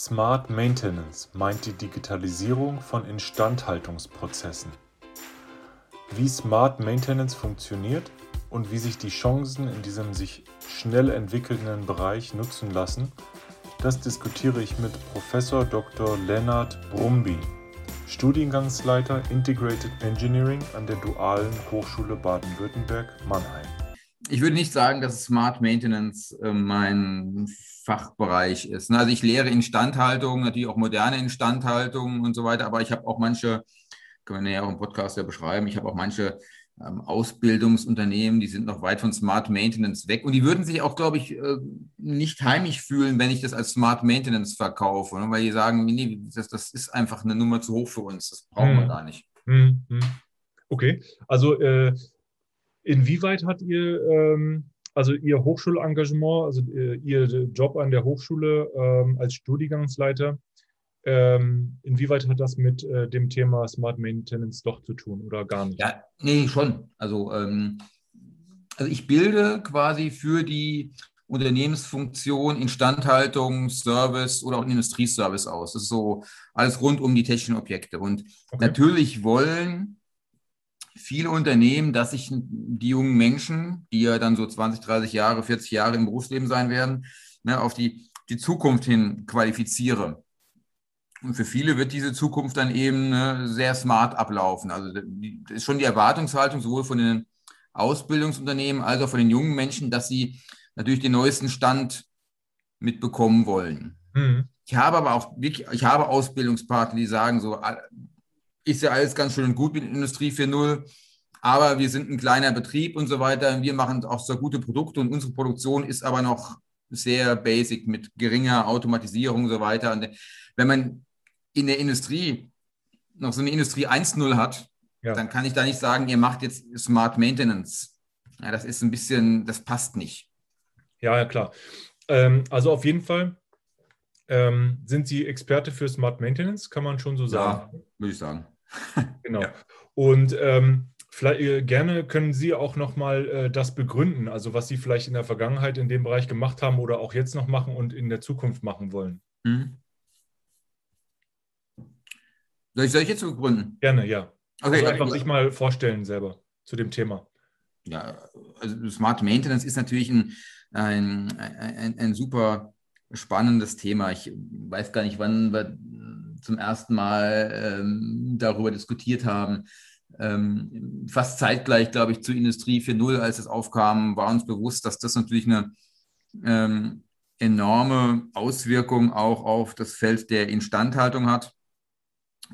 Smart Maintenance meint die Digitalisierung von Instandhaltungsprozessen. Wie Smart Maintenance funktioniert und wie sich die Chancen in diesem sich schnell entwickelnden Bereich nutzen lassen, das diskutiere ich mit Professor Dr. Lennart Brumby, Studiengangsleiter Integrated Engineering an der Dualen Hochschule Baden-Württemberg Mannheim. Ich würde nicht sagen, dass Smart Maintenance äh, mein Fachbereich ist. Also ich lehre Instandhaltung, natürlich auch moderne Instandhaltung und so weiter, aber ich habe auch manche, können wir ja auch im Podcast ja beschreiben, ich habe auch manche ähm, Ausbildungsunternehmen, die sind noch weit von Smart Maintenance weg und die würden sich auch, glaube ich, äh, nicht heimisch fühlen, wenn ich das als Smart Maintenance verkaufe, ne? weil die sagen, nee, das, das ist einfach eine Nummer zu hoch für uns, das brauchen hm. wir gar nicht. Hm, hm. Okay, also äh, inwieweit hat ihr ähm also Ihr Hochschulengagement, also äh, Ihr Job an der Hochschule ähm, als Studiengangsleiter, ähm, inwieweit hat das mit äh, dem Thema Smart Maintenance doch zu tun oder gar nicht? Ja, nee, schon. Also, ähm, also ich bilde quasi für die Unternehmensfunktion, Instandhaltung, Service oder auch Industrieservice aus. Das ist so alles rund um die technischen Objekte. Und okay. natürlich wollen viele Unternehmen, dass sich die jungen Menschen, die ja dann so 20, 30 Jahre, 40 Jahre im Berufsleben sein werden, ne, auf die, die Zukunft hin qualifiziere. Und für viele wird diese Zukunft dann eben ne, sehr smart ablaufen. Also das ist schon die Erwartungshaltung sowohl von den Ausbildungsunternehmen als auch von den jungen Menschen, dass sie natürlich den neuesten Stand mitbekommen wollen. Mhm. Ich habe aber auch wirklich, ich habe Ausbildungspartner, die sagen so, ist ja alles ganz schön und gut mit Industrie 4.0, aber wir sind ein kleiner Betrieb und so weiter. Wir machen auch so gute Produkte und unsere Produktion ist aber noch sehr basic mit geringer Automatisierung und so weiter. Und wenn man in der Industrie noch so eine Industrie 1.0 hat, ja. dann kann ich da nicht sagen, ihr macht jetzt Smart Maintenance. Ja, das ist ein bisschen, das passt nicht. Ja, ja, klar. Ähm, also auf jeden Fall ähm, sind Sie Experte für Smart Maintenance, kann man schon so sagen? Ja, würde ich sagen. genau. Ja. Und ähm, vielleicht äh, gerne können Sie auch nochmal äh, das begründen, also was Sie vielleicht in der Vergangenheit in dem Bereich gemacht haben oder auch jetzt noch machen und in der Zukunft machen wollen. Mhm. Soll, ich, soll ich jetzt begründen? Gerne, ja. Okay, also einfach ja, sich mal vorstellen selber zu dem Thema. Ja, also Smart Maintenance ist natürlich ein, ein, ein, ein super spannendes Thema. Ich weiß gar nicht, wann wir zum ersten Mal ähm, darüber diskutiert haben. Ähm, fast zeitgleich, glaube ich, zu Industrie 4.0, als es aufkam, war uns bewusst, dass das natürlich eine ähm, enorme Auswirkung auch auf das Feld der Instandhaltung hat.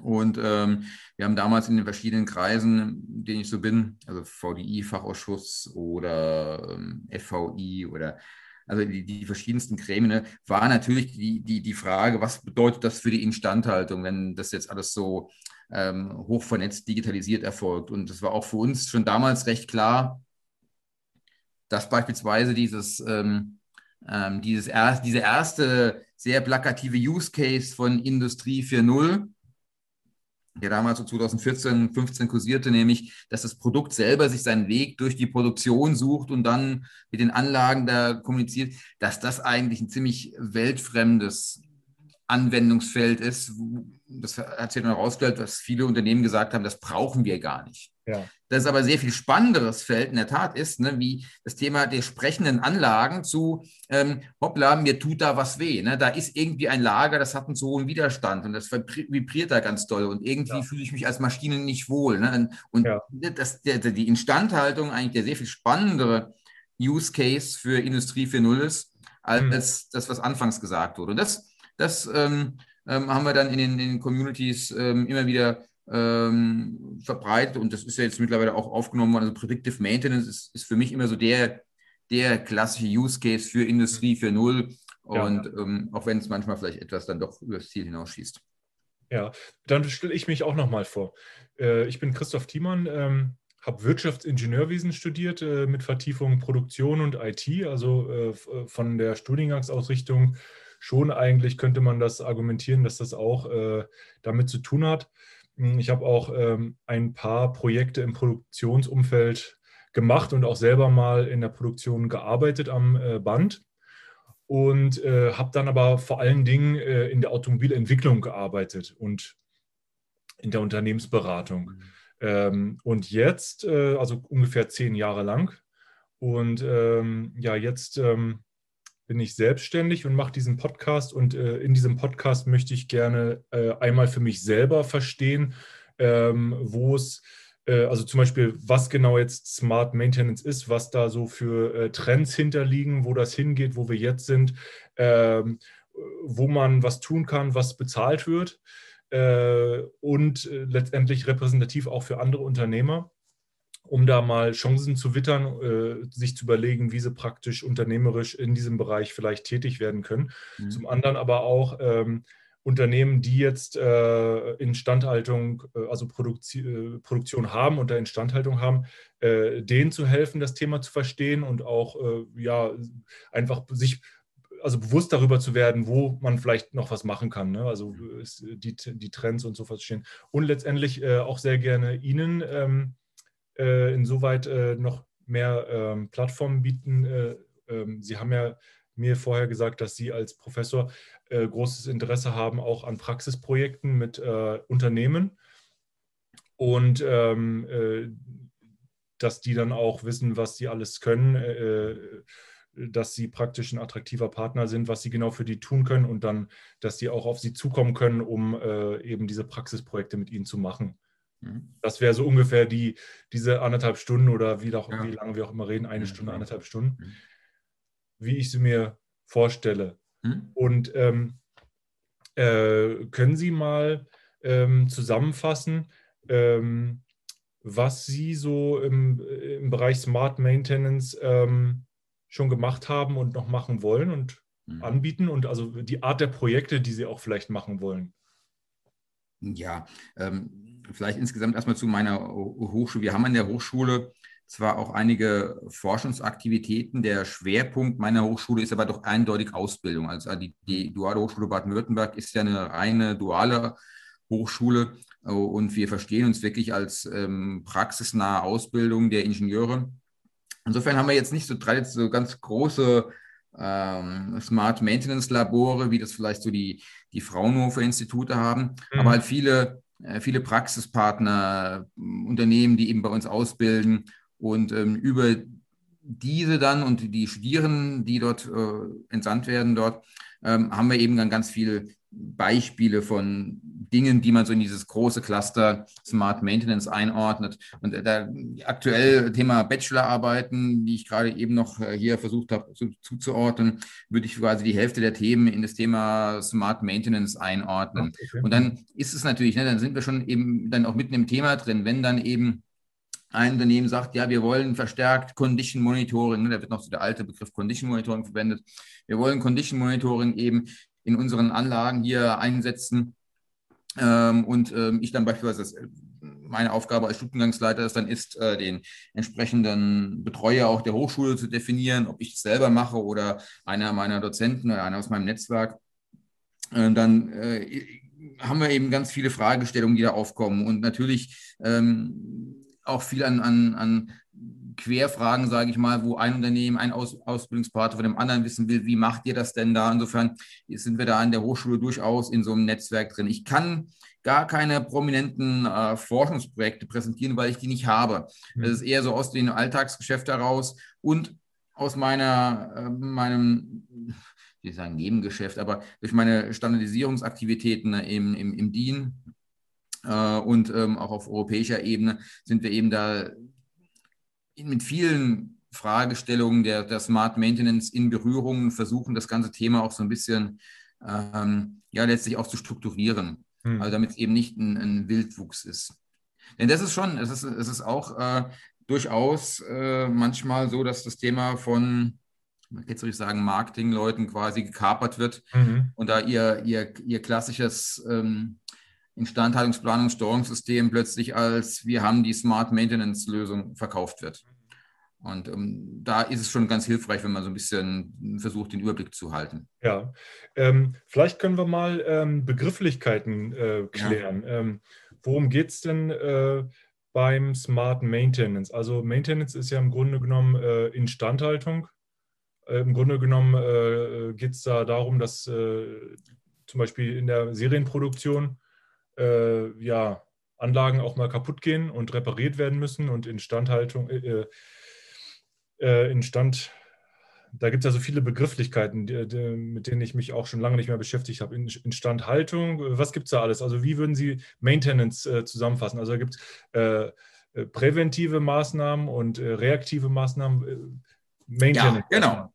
Und ähm, wir haben damals in den verschiedenen Kreisen, in denen ich so bin, also VDI-Fachausschuss oder ähm, FVI oder also die, die verschiedensten Gremien, ne, war natürlich die, die, die Frage, was bedeutet das für die Instandhaltung, wenn das jetzt alles so ähm, hoch vernetzt, digitalisiert erfolgt. Und das war auch für uns schon damals recht klar, dass beispielsweise dieses, ähm, ähm, dieses er, diese erste sehr plakative Use Case von Industrie 4.0 der damals so 2014, 15 kursierte, nämlich, dass das Produkt selber sich seinen Weg durch die Produktion sucht und dann mit den Anlagen da kommuniziert, dass das eigentlich ein ziemlich weltfremdes Anwendungsfeld ist. Das hat sich dann herausgestellt, was viele Unternehmen gesagt haben, das brauchen wir gar nicht. Ja. Das aber sehr viel spannenderes Feld in der Tat ist, ne, wie das Thema der sprechenden Anlagen zu, ähm, hoppla, mir tut da was weh. Ne? Da ist irgendwie ein Lager, das hat einen so hohen Widerstand und das vibriert da ganz doll und irgendwie ja. fühle ich mich als Maschine nicht wohl. Ne? Und ja. das, der, die Instandhaltung eigentlich der sehr viel spannendere Use Case für Industrie 4.0 ist, als mhm. das, was anfangs gesagt wurde. Und das, das ähm, ähm, haben wir dann in den, in den Communities ähm, immer wieder ähm, verbreitet und das ist ja jetzt mittlerweile auch aufgenommen worden. Also Predictive Maintenance ist, ist für mich immer so der, der klassische Use Case für Industrie 4.0 und ja. ähm, auch wenn es manchmal vielleicht etwas dann doch über das Ziel hinausschießt. Ja, dann stelle ich mich auch nochmal vor. Äh, ich bin Christoph Thiemann, ähm, habe Wirtschaftsingenieurwesen studiert äh, mit Vertiefung Produktion und IT, also äh, äh, von der Studiengangsausrichtung schon eigentlich könnte man das argumentieren, dass das auch äh, damit zu tun hat. Hm, ich habe auch ähm, ein paar Projekte im Produktionsumfeld gemacht und auch selber mal in der Produktion gearbeitet am äh, Band. und äh, habe dann aber vor allen Dingen äh, in der Automobilentwicklung gearbeitet und in der Unternehmensberatung. Mhm. Ähm, und jetzt, äh, also ungefähr zehn Jahre lang. Und ähm, ja, jetzt ähm, bin ich selbstständig und mache diesen Podcast. Und äh, in diesem Podcast möchte ich gerne äh, einmal für mich selber verstehen, ähm, wo es äh, also zum Beispiel, was genau jetzt Smart Maintenance ist, was da so für äh, Trends hinterliegen, wo das hingeht, wo wir jetzt sind, ähm, wo man was tun kann, was bezahlt wird äh, und letztendlich repräsentativ auch für andere Unternehmer um da mal Chancen zu wittern, äh, sich zu überlegen, wie sie praktisch unternehmerisch in diesem Bereich vielleicht tätig werden können. Mhm. Zum anderen aber auch ähm, Unternehmen, die jetzt äh, Instandhaltung, äh, also Produktio äh, Produktion haben und da Instandhaltung haben, äh, denen zu helfen, das Thema zu verstehen und auch äh, ja einfach sich also bewusst darüber zu werden, wo man vielleicht noch was machen kann. Ne? Also die, die Trends und so verstehen. Und letztendlich auch sehr gerne Ihnen ähm, insoweit noch mehr ähm, Plattformen bieten. Ähm, Sie haben ja mir vorher gesagt, dass Sie als Professor äh, großes Interesse haben, auch an Praxisprojekten mit äh, Unternehmen und ähm, äh, dass die dann auch wissen, was sie alles können, äh, äh, dass sie praktisch ein attraktiver Partner sind, was sie genau für die tun können und dann, dass sie auch auf sie zukommen können, um äh, eben diese Praxisprojekte mit ihnen zu machen. Mhm. Das wäre so ungefähr die, diese anderthalb Stunden oder wie, auch, ja. wie lange wir auch immer reden, eine Stunde, anderthalb Stunden, mhm. wie ich sie mir vorstelle. Hm? Und ähm, äh, können Sie mal ähm, zusammenfassen, ähm, was Sie so im, im Bereich Smart Maintenance ähm, schon gemacht haben und noch machen wollen und hm. anbieten und also die Art der Projekte, die Sie auch vielleicht machen wollen? Ja, ähm, vielleicht insgesamt erstmal zu meiner Hochschule. Wir haben an der Hochschule zwar auch einige Forschungsaktivitäten. Der Schwerpunkt meiner Hochschule ist aber doch eindeutig Ausbildung. Also die, die Duale Hochschule Baden-Württemberg ist ja eine reine duale Hochschule und wir verstehen uns wirklich als ähm, praxisnahe Ausbildung der Ingenieure. Insofern haben wir jetzt nicht so, so ganz große ähm, Smart Maintenance Labore, wie das vielleicht so die, die Fraunhofer Institute haben, mhm. aber halt viele, viele Praxispartner, Unternehmen, die eben bei uns ausbilden und ähm, über diese dann und die Studierenden, die dort äh, entsandt werden, dort ähm, haben wir eben dann ganz viele Beispiele von Dingen, die man so in dieses große Cluster Smart Maintenance einordnet. Und äh, da aktuell Thema Bachelorarbeiten, die ich gerade eben noch äh, hier versucht habe zu, zuzuordnen, würde ich quasi die Hälfte der Themen in das Thema Smart Maintenance einordnen. Okay. Und dann ist es natürlich, ne, dann sind wir schon eben dann auch mitten im Thema drin, wenn dann eben ein Unternehmen sagt, ja, wir wollen verstärkt Condition Monitoring, ne, da wird noch so der alte Begriff Condition Monitoring verwendet. Wir wollen Condition Monitoring eben in unseren Anlagen hier einsetzen. Ähm, und ähm, ich dann beispielsweise, meine Aufgabe als Studiengangsleiter ist dann ist, äh, den entsprechenden Betreuer auch der Hochschule zu definieren, ob ich es selber mache oder einer meiner Dozenten oder einer aus meinem Netzwerk. Äh, dann äh, haben wir eben ganz viele Fragestellungen, die da aufkommen. Und natürlich ähm, auch viel an, an, an Querfragen, sage ich mal, wo ein Unternehmen, ein Aus, Ausbildungspartner von dem anderen wissen will, wie macht ihr das denn da? Insofern sind wir da an der Hochschule durchaus in so einem Netzwerk drin. Ich kann gar keine prominenten äh, Forschungsprojekte präsentieren, weil ich die nicht habe. Mhm. Das ist eher so aus dem Alltagsgeschäft heraus und aus meiner, äh, meinem, wie sagen, Nebengeschäft, aber durch meine Standardisierungsaktivitäten im, im, im DIN, und ähm, auch auf europäischer Ebene sind wir eben da mit vielen Fragestellungen der, der Smart Maintenance in Berührung und versuchen das ganze Thema auch so ein bisschen ähm, ja letztlich auch zu strukturieren. Hm. Also damit es eben nicht ein, ein, Wildwuchs ist. Denn das ist schon, es ist, es ist auch äh, durchaus äh, manchmal so, dass das Thema von jetzt soll ich sagen, Marketingleuten quasi gekapert wird mhm. und da ihr, ihr, ihr klassisches ähm, Instandhaltungsplanung, Steuerungssystem plötzlich als wir haben die Smart Maintenance Lösung verkauft wird. Und ähm, da ist es schon ganz hilfreich, wenn man so ein bisschen versucht, den Überblick zu halten. Ja, ähm, vielleicht können wir mal ähm, Begrifflichkeiten äh, klären. Ja. Ähm, worum geht es denn äh, beim Smart Maintenance? Also Maintenance ist ja im Grunde genommen äh, Instandhaltung. Äh, Im Grunde genommen äh, geht es da darum, dass äh, zum Beispiel in der Serienproduktion äh, ja, Anlagen auch mal kaputt gehen und repariert werden müssen und Instandhaltung, äh, äh, Instand, da gibt es ja so viele Begrifflichkeiten, die, die, mit denen ich mich auch schon lange nicht mehr beschäftigt habe. In, Instandhaltung, was gibt es da alles? Also wie würden Sie Maintenance äh, zusammenfassen? Also da gibt es äh, äh, präventive Maßnahmen und äh, reaktive Maßnahmen. Maintenance. Ja, genau.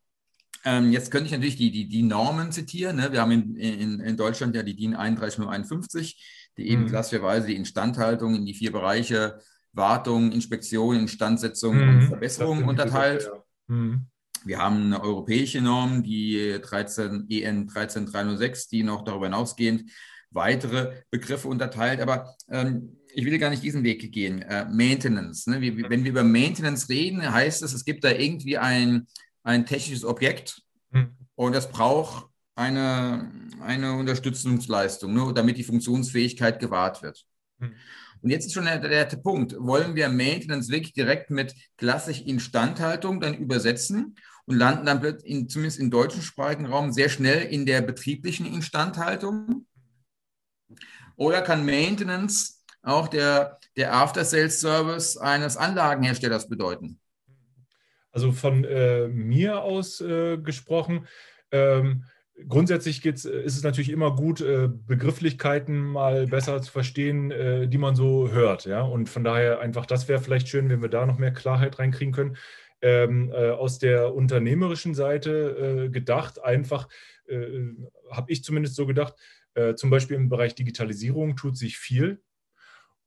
Ähm, jetzt könnte ich natürlich die, die, die Normen zitieren. Ne? Wir haben in, in, in Deutschland ja die DIN 31051, die eben mhm. klassischerweise die Instandhaltung in die vier Bereiche Wartung, Inspektion, Instandsetzung mhm. und Verbesserung unterteilt. Gesagt, ja. mhm. Wir haben eine europäische Norm, die 13, EN 13306, die noch darüber hinausgehend weitere Begriffe unterteilt. Aber ähm, ich will gar nicht diesen Weg gehen. Äh, Maintenance. Ne? Wie, wenn wir über Maintenance reden, heißt es, es gibt da irgendwie ein, ein technisches Objekt mhm. und das braucht eine, eine Unterstützungsleistung, ne, damit die Funktionsfähigkeit gewahrt wird. Mhm. Und jetzt ist schon der, der, Punkt. Wollen wir Maintenance wirklich direkt mit klassisch Instandhaltung dann übersetzen und landen dann in, zumindest im deutschsprachigen Raum sehr schnell in der betrieblichen Instandhaltung? Oder kann Maintenance auch der, der After-Sales-Service eines Anlagenherstellers bedeuten? Also von äh, mir aus äh, gesprochen, ähm, grundsätzlich geht's, äh, ist es natürlich immer gut, äh, Begrifflichkeiten mal besser zu verstehen, äh, die man so hört. Ja? Und von daher einfach, das wäre vielleicht schön, wenn wir da noch mehr Klarheit reinkriegen können. Ähm, äh, aus der unternehmerischen Seite äh, gedacht, einfach, äh, habe ich zumindest so gedacht, zum Beispiel im Bereich Digitalisierung tut sich viel.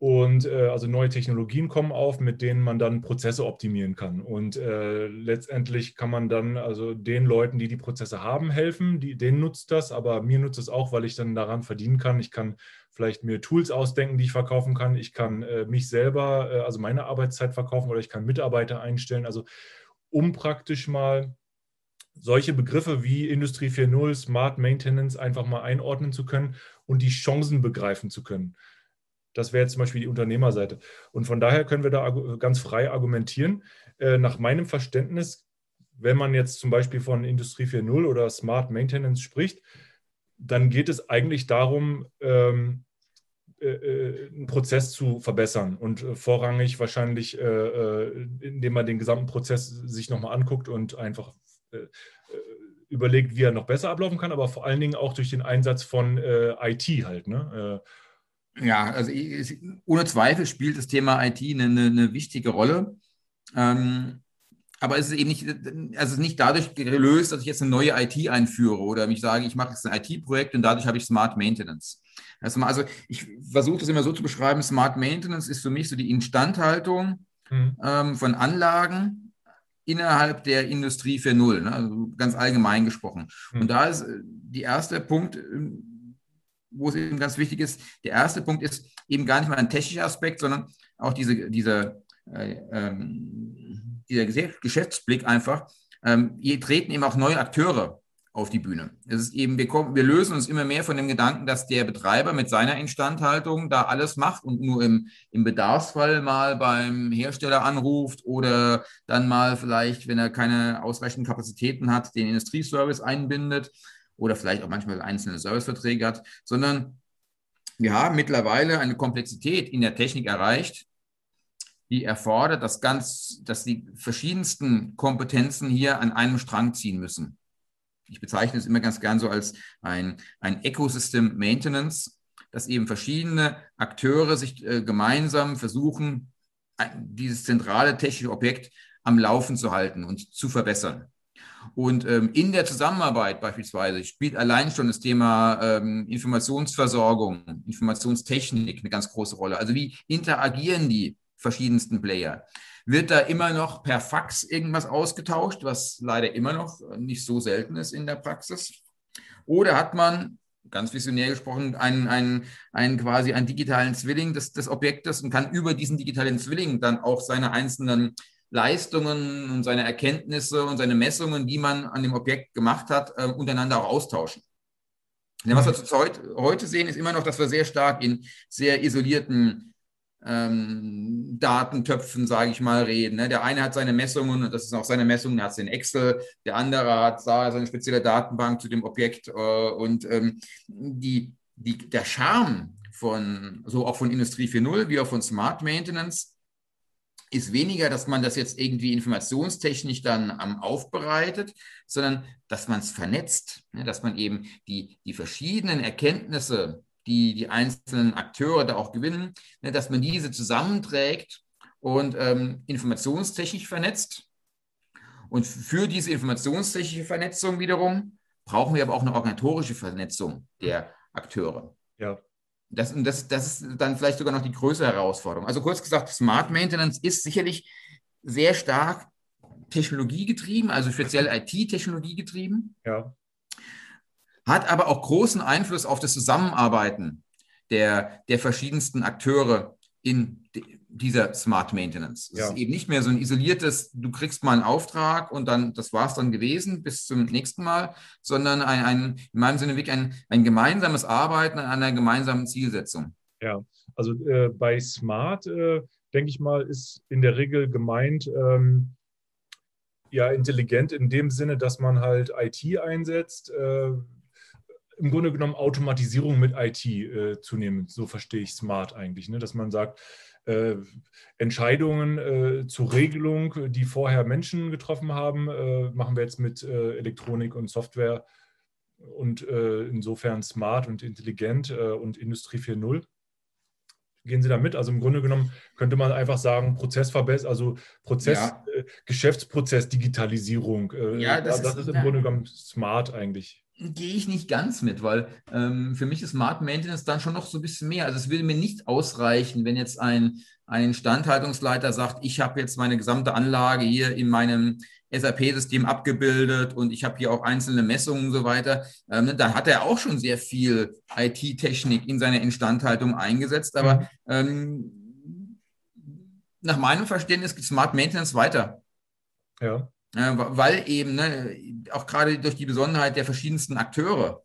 Und äh, also neue Technologien kommen auf, mit denen man dann Prozesse optimieren kann. Und äh, letztendlich kann man dann also den Leuten, die die Prozesse haben, helfen. Die, denen nutzt das, aber mir nutzt es auch, weil ich dann daran verdienen kann. Ich kann vielleicht mir Tools ausdenken, die ich verkaufen kann. Ich kann äh, mich selber, äh, also meine Arbeitszeit verkaufen oder ich kann Mitarbeiter einstellen. Also um praktisch mal solche Begriffe wie Industrie 4.0, Smart Maintenance einfach mal einordnen zu können und die Chancen begreifen zu können. Das wäre jetzt zum Beispiel die Unternehmerseite. Und von daher können wir da ganz frei argumentieren. Äh, nach meinem Verständnis, wenn man jetzt zum Beispiel von Industrie 4.0 oder Smart Maintenance spricht, dann geht es eigentlich darum, ähm, äh, äh, einen Prozess zu verbessern und vorrangig wahrscheinlich, indem man den gesamten Prozess sich nochmal anguckt und einfach überlegt, wie er noch besser ablaufen kann, aber vor allen Dingen auch durch den Einsatz von IT halt. Ne? Ja, also ich, ohne Zweifel spielt das Thema IT eine, eine wichtige Rolle. Ähm, aber es ist eben nicht, also nicht dadurch gelöst, dass ich jetzt eine neue IT einführe oder mich sage, ich mache jetzt ein IT-Projekt und dadurch habe ich Smart Maintenance. Also, ich versuche das immer so zu beschreiben, Smart Maintenance ist für mich so die Instandhaltung mhm. ähm, von Anlagen innerhalb der Industrie 4.0, ne? also ganz allgemein gesprochen. Mhm. Und da ist äh, der erste Punkt, wo es eben ganz wichtig ist. Der erste Punkt ist eben gar nicht mal ein technischer Aspekt, sondern auch diese, diese, äh, ähm, dieser Geschäftsblick einfach. Ähm, hier treten eben auch neue Akteure auf die Bühne. Es ist eben, wir, kommen, wir lösen uns immer mehr von dem Gedanken, dass der Betreiber mit seiner Instandhaltung da alles macht und nur im, im Bedarfsfall mal beim Hersteller anruft oder dann mal vielleicht, wenn er keine ausreichenden Kapazitäten hat, den Industrieservice einbindet oder vielleicht auch manchmal einzelne Serviceverträge hat, sondern wir haben mittlerweile eine Komplexität in der Technik erreicht, die erfordert, dass, ganz, dass die verschiedensten Kompetenzen hier an einem Strang ziehen müssen. Ich bezeichne es immer ganz gern so als ein, ein Ecosystem Maintenance, dass eben verschiedene Akteure sich äh, gemeinsam versuchen, dieses zentrale technische Objekt am Laufen zu halten und zu verbessern. Und ähm, in der Zusammenarbeit beispielsweise spielt allein schon das Thema ähm, Informationsversorgung, Informationstechnik eine ganz große Rolle. Also wie interagieren die verschiedensten Player? Wird da immer noch per Fax irgendwas ausgetauscht, was leider immer noch nicht so selten ist in der Praxis? Oder hat man ganz visionär gesprochen, einen, einen, einen quasi einen digitalen Zwilling des, des Objektes und kann über diesen digitalen Zwilling dann auch seine einzelnen Leistungen und seine Erkenntnisse und seine Messungen, die man an dem Objekt gemacht hat, äh, untereinander auch austauschen. Denn was wir heute sehen, ist immer noch, dass wir sehr stark in sehr isolierten ähm, Datentöpfen, sage ich mal, reden. Ne? Der eine hat seine Messungen und das ist auch seine Messungen, der hat es in Excel, der andere hat seine spezielle Datenbank zu dem Objekt äh, und ähm, die, die, der Charme von, so auch von Industrie 4.0 wie auch von Smart Maintenance ist weniger, dass man das jetzt irgendwie informationstechnisch dann ähm, aufbereitet, sondern dass man es vernetzt, ne? dass man eben die, die verschiedenen Erkenntnisse die die einzelnen Akteure da auch gewinnen, ne, dass man diese zusammenträgt und ähm, informationstechnisch vernetzt. Und für diese informationstechnische Vernetzung wiederum brauchen wir aber auch eine organisatorische Vernetzung der Akteure. Ja. Das, das, das ist dann vielleicht sogar noch die größere Herausforderung. Also kurz gesagt, Smart Maintenance ist sicherlich sehr stark technologiegetrieben, also speziell IT-Technologie getrieben. Ja hat aber auch großen Einfluss auf das Zusammenarbeiten der, der verschiedensten Akteure in dieser Smart Maintenance. Es ja. ist eben nicht mehr so ein isoliertes, du kriegst mal einen Auftrag und dann, das war es dann gewesen, bis zum nächsten Mal, sondern ein, ein in meinem Sinne wirklich ein, ein gemeinsames Arbeiten an einer gemeinsamen Zielsetzung. Ja, also äh, bei Smart, äh, denke ich mal, ist in der Regel gemeint, ähm, ja, intelligent in dem Sinne, dass man halt IT einsetzt, äh, im Grunde genommen Automatisierung mit IT äh, zunehmend. So verstehe ich Smart eigentlich, ne? dass man sagt, äh, Entscheidungen äh, zur Regelung, die vorher Menschen getroffen haben, äh, machen wir jetzt mit äh, Elektronik und Software und äh, insofern smart und intelligent und Industrie 4.0. Gehen Sie da mit? Also im Grunde genommen könnte man einfach sagen, Prozessverbesserung, also Prozess, ja. Geschäftsprozess, Digitalisierung. ja, das, das ist, ist, im ja. Grunde genommen smart eigentlich gehe ich nicht ganz mit, weil ähm, für mich ist Smart Maintenance dann schon noch so ein bisschen mehr. Also es würde mir nicht ausreichen, wenn jetzt ein, ein Instandhaltungsleiter sagt, ich habe jetzt meine gesamte Anlage hier in meinem SAP-System abgebildet und ich habe hier auch einzelne Messungen und so weiter. Ähm, ne, da hat er auch schon sehr viel IT-Technik in seine Instandhaltung eingesetzt. Aber mhm. ähm, nach meinem Verständnis geht Smart Maintenance weiter. Ja weil eben ne, auch gerade durch die Besonderheit der verschiedensten Akteure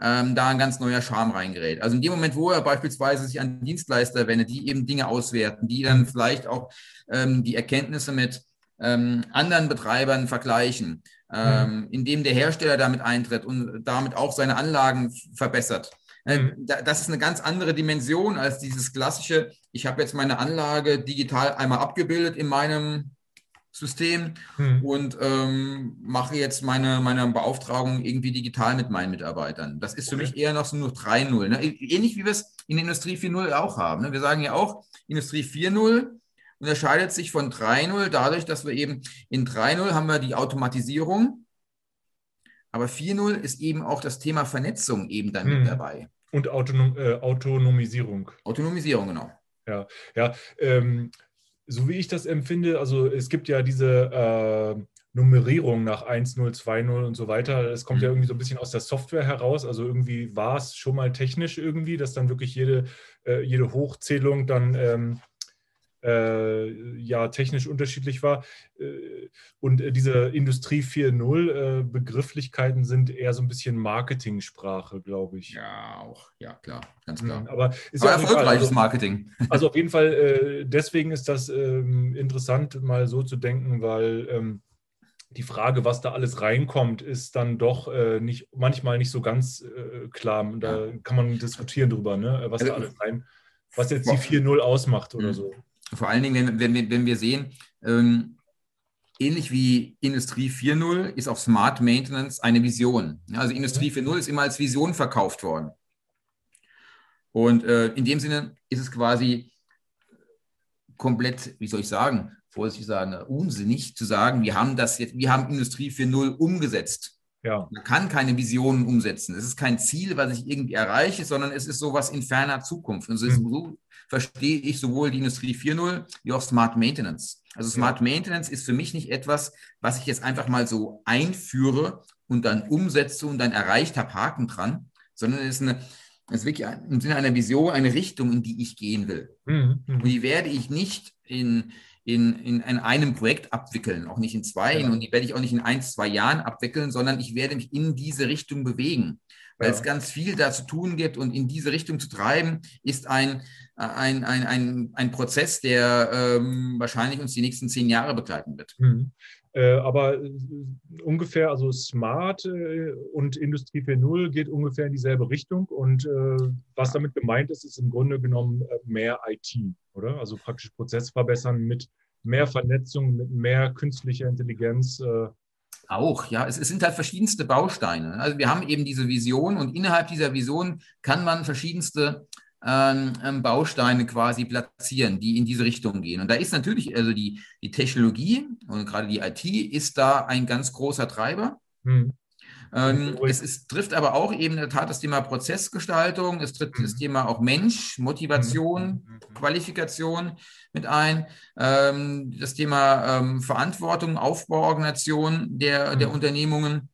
ähm, da ein ganz neuer Charme reingerät. Also in dem Moment, wo er beispielsweise sich an Dienstleister wendet, die eben Dinge auswerten, die dann vielleicht auch ähm, die Erkenntnisse mit ähm, anderen Betreibern vergleichen, ähm, mhm. indem der Hersteller damit eintritt und damit auch seine Anlagen verbessert. Äh, mhm. Das ist eine ganz andere Dimension als dieses klassische, ich habe jetzt meine Anlage digital einmal abgebildet in meinem System hm. und ähm, mache jetzt meine, meine Beauftragung irgendwie digital mit meinen Mitarbeitern. Das ist für okay. mich eher noch so nur 3.0. Ne? Ähnlich wie wir es in Industrie 4.0 auch haben. Ne? Wir sagen ja auch, Industrie 4.0 unterscheidet sich von 3.0 dadurch, dass wir eben in 3.0 haben wir die Automatisierung, aber 4.0 ist eben auch das Thema Vernetzung eben dann hm. mit dabei. Und Autonom äh, Autonomisierung. Autonomisierung, genau. Ja, ja. Ähm, so wie ich das empfinde, also es gibt ja diese äh, Nummerierung nach 1.0, 2.0 und so weiter. Es kommt mhm. ja irgendwie so ein bisschen aus der Software heraus. Also irgendwie war es schon mal technisch irgendwie, dass dann wirklich jede, äh, jede Hochzählung dann ähm, äh, ja technisch unterschiedlich war. Äh, und äh, diese Industrie 4.0 Begrifflichkeiten sind eher so ein bisschen Marketingsprache, glaube ich. Ja, auch, ja, klar, ganz klar. Mhm, aber ist Aber ja erfolgreiches also, Marketing. Also auf jeden Fall, deswegen ist das ähm, interessant, mal so zu denken, weil ähm, die Frage, was da alles reinkommt, ist dann doch äh, nicht, manchmal nicht so ganz äh, klar. Da kann man diskutieren drüber, ne? was also, da alles rein, was jetzt die 4.0 ausmacht oder mhm. so. Vor allen Dingen, wenn, wenn, wenn wir sehen, ähm, ähnlich wie Industrie 4.0 ist auch Smart Maintenance eine Vision. Also Industrie 4.0 ist immer als Vision verkauft worden. Und äh, in dem Sinne ist es quasi komplett, wie soll ich sagen, vorsichtig sagen, unsinnig zu sagen, wir haben das jetzt, wir haben Industrie 4.0 umgesetzt. Ja. Man kann keine Visionen umsetzen. Es ist kein Ziel, was ich irgendwie erreiche, sondern es ist sowas in ferner Zukunft. Und so, mhm. so verstehe ich sowohl die Industrie 4.0 wie auch Smart Maintenance. Also Smart ja. Maintenance ist für mich nicht etwas, was ich jetzt einfach mal so einführe und dann umsetze und dann erreicht habe, Haken dran, sondern es ist eine, es ist wirklich im Sinne einer Vision, eine Richtung, in die ich gehen will. Mhm. Und die werde ich nicht in, in, in, in einem Projekt abwickeln, auch nicht in zwei. Ja. Und die werde ich auch nicht in ein, zwei Jahren abwickeln, sondern ich werde mich in diese Richtung bewegen. Weil ja. es ganz viel da zu tun gibt und in diese Richtung zu treiben, ist ein, ein, ein, ein, ein Prozess, der ähm, wahrscheinlich uns die nächsten zehn Jahre begleiten wird. Äh, aber äh, ungefähr, also Smart äh, und Industrie 4.0 geht ungefähr in dieselbe Richtung. Und was damit gemeint ist, ist im Grunde genommen mehr IT, oder? Also praktisch Prozess verbessern mit mehr Vernetzung, mit mehr künstlicher Intelligenz. Auch, ja. Es, es, sind halt verschiedenste Bausteine. Also wir haben eben diese Vision und innerhalb dieser Vision kann man verschiedenste ähm, ähm, Bausteine quasi platzieren, die in diese Richtung gehen. Und da ist natürlich, also die, die Technologie und gerade die IT ist da ein ganz großer Treiber. Hm. Ähm, es, es, trifft aber auch eben in der Tat das Thema Prozessgestaltung, es trifft hm. das Thema auch Mensch, Motivation, hm. hm, hm Qualifikation mit ein, ähm, das Thema ähm, Verantwortung, Aufbauorganisation der, der Unternehmungen.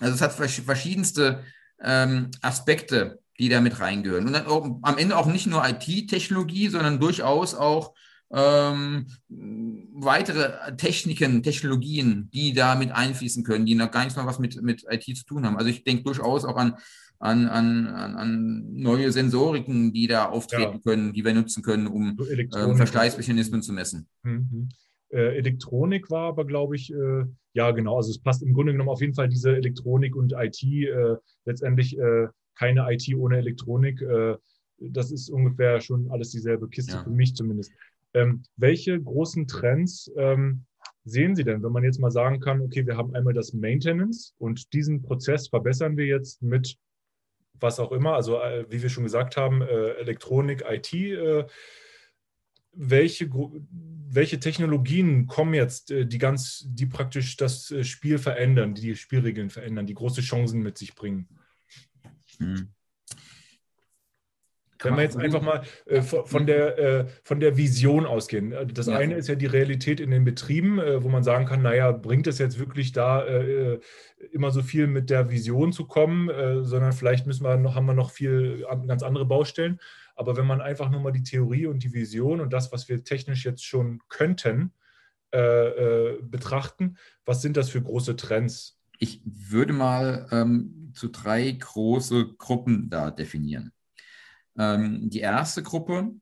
Also es hat verschiedenste ähm, Aspekte, die da mit reingehören. Und dann auch, am Ende auch nicht nur IT-Technologie, sondern durchaus auch ähm, weitere Techniken, Technologien, die da mit einfließen können, die noch gar nichts mal was mit, mit IT zu tun haben. Also ich denke durchaus auch an, an, an, an neue Sensoriken, die da auftreten ja. können, die wir nutzen können, um so ähm, Verschleißmechanismen zu messen. Mhm. Äh, Elektronik war aber, glaube ich, äh, ja genau, also es passt im Grunde genommen auf jeden Fall diese Elektronik und IT äh, letztendlich äh, keine IT ohne Elektronik. Äh, das ist ungefähr schon alles dieselbe Kiste, ja. für mich zumindest. Ähm, welche großen Trends ähm, sehen Sie denn, wenn man jetzt mal sagen kann, okay, wir haben einmal das Maintenance und diesen Prozess verbessern wir jetzt mit was auch immer, also äh, wie wir schon gesagt haben, äh, Elektronik, IT. Äh, welche, welche Technologien kommen jetzt, äh, die ganz, die praktisch das äh, Spiel verändern, die die Spielregeln verändern, die große Chancen mit sich bringen? Hm. Wenn wir jetzt einfach mal äh, von, der, äh, von der Vision ausgehen. Äh, das ja. eine ist ja die Realität in den Betrieben, äh, wo man sagen kann, naja, bringt es jetzt wirklich da äh, äh, immer so viel mit der Vision zu kommen, sondern vielleicht müssen wir noch, haben wir noch viel ganz andere Baustellen. Aber wenn man einfach nur mal die Theorie und die Vision und das, was wir technisch jetzt schon könnten, betrachten, was sind das für große Trends? Ich würde mal ähm, zu drei große Gruppen da definieren. Ähm, die erste Gruppe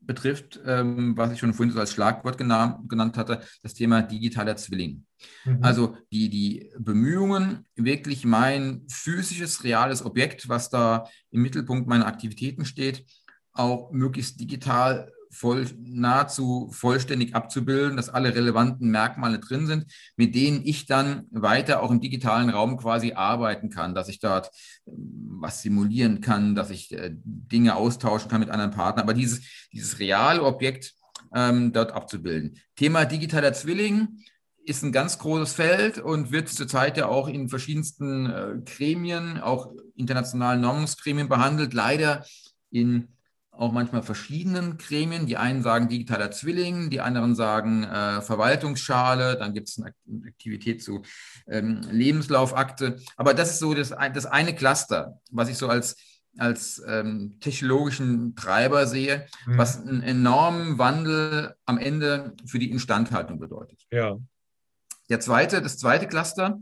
betrifft, ähm, was ich schon vorhin so als Schlagwort genannt, hatte, das Thema digitaler Zwilling. Mhm. Also die, die Bemühungen, wirklich mein physisches, reales Objekt, was da im Mittelpunkt meiner Aktivitäten steht, auch möglichst digital voll, nahezu vollständig abzubilden, dass alle relevanten Merkmale drin sind, mit denen ich dann weiter auch im digitalen Raum quasi arbeiten kann, dass ich dort ähm, was simulieren kann, dass ich äh, Dinge austauschen kann mit anderen Partnern. Aber dieses, dieses reale Objekt ähm, dort abzubilden. Thema digitaler Zwilling ist ein ganz großes Feld und wird zurzeit ja auch in verschiedensten äh, Gremien, auch internationalen Normungsgremien behandelt. Leider in auch manchmal verschiedenen Gremien. Die einen sagen digitaler Zwilling, die anderen sagen äh, Verwaltungsschale, dann gibt es eine Aktivität zu ähm, Lebenslaufakte. Aber das ist so das, das eine Cluster, was ich so als, als ähm, technologischen Treiber sehe, mhm. was einen enormen Wandel am Ende für die Instandhaltung bedeutet. Ja. Der zweite, das zweite Cluster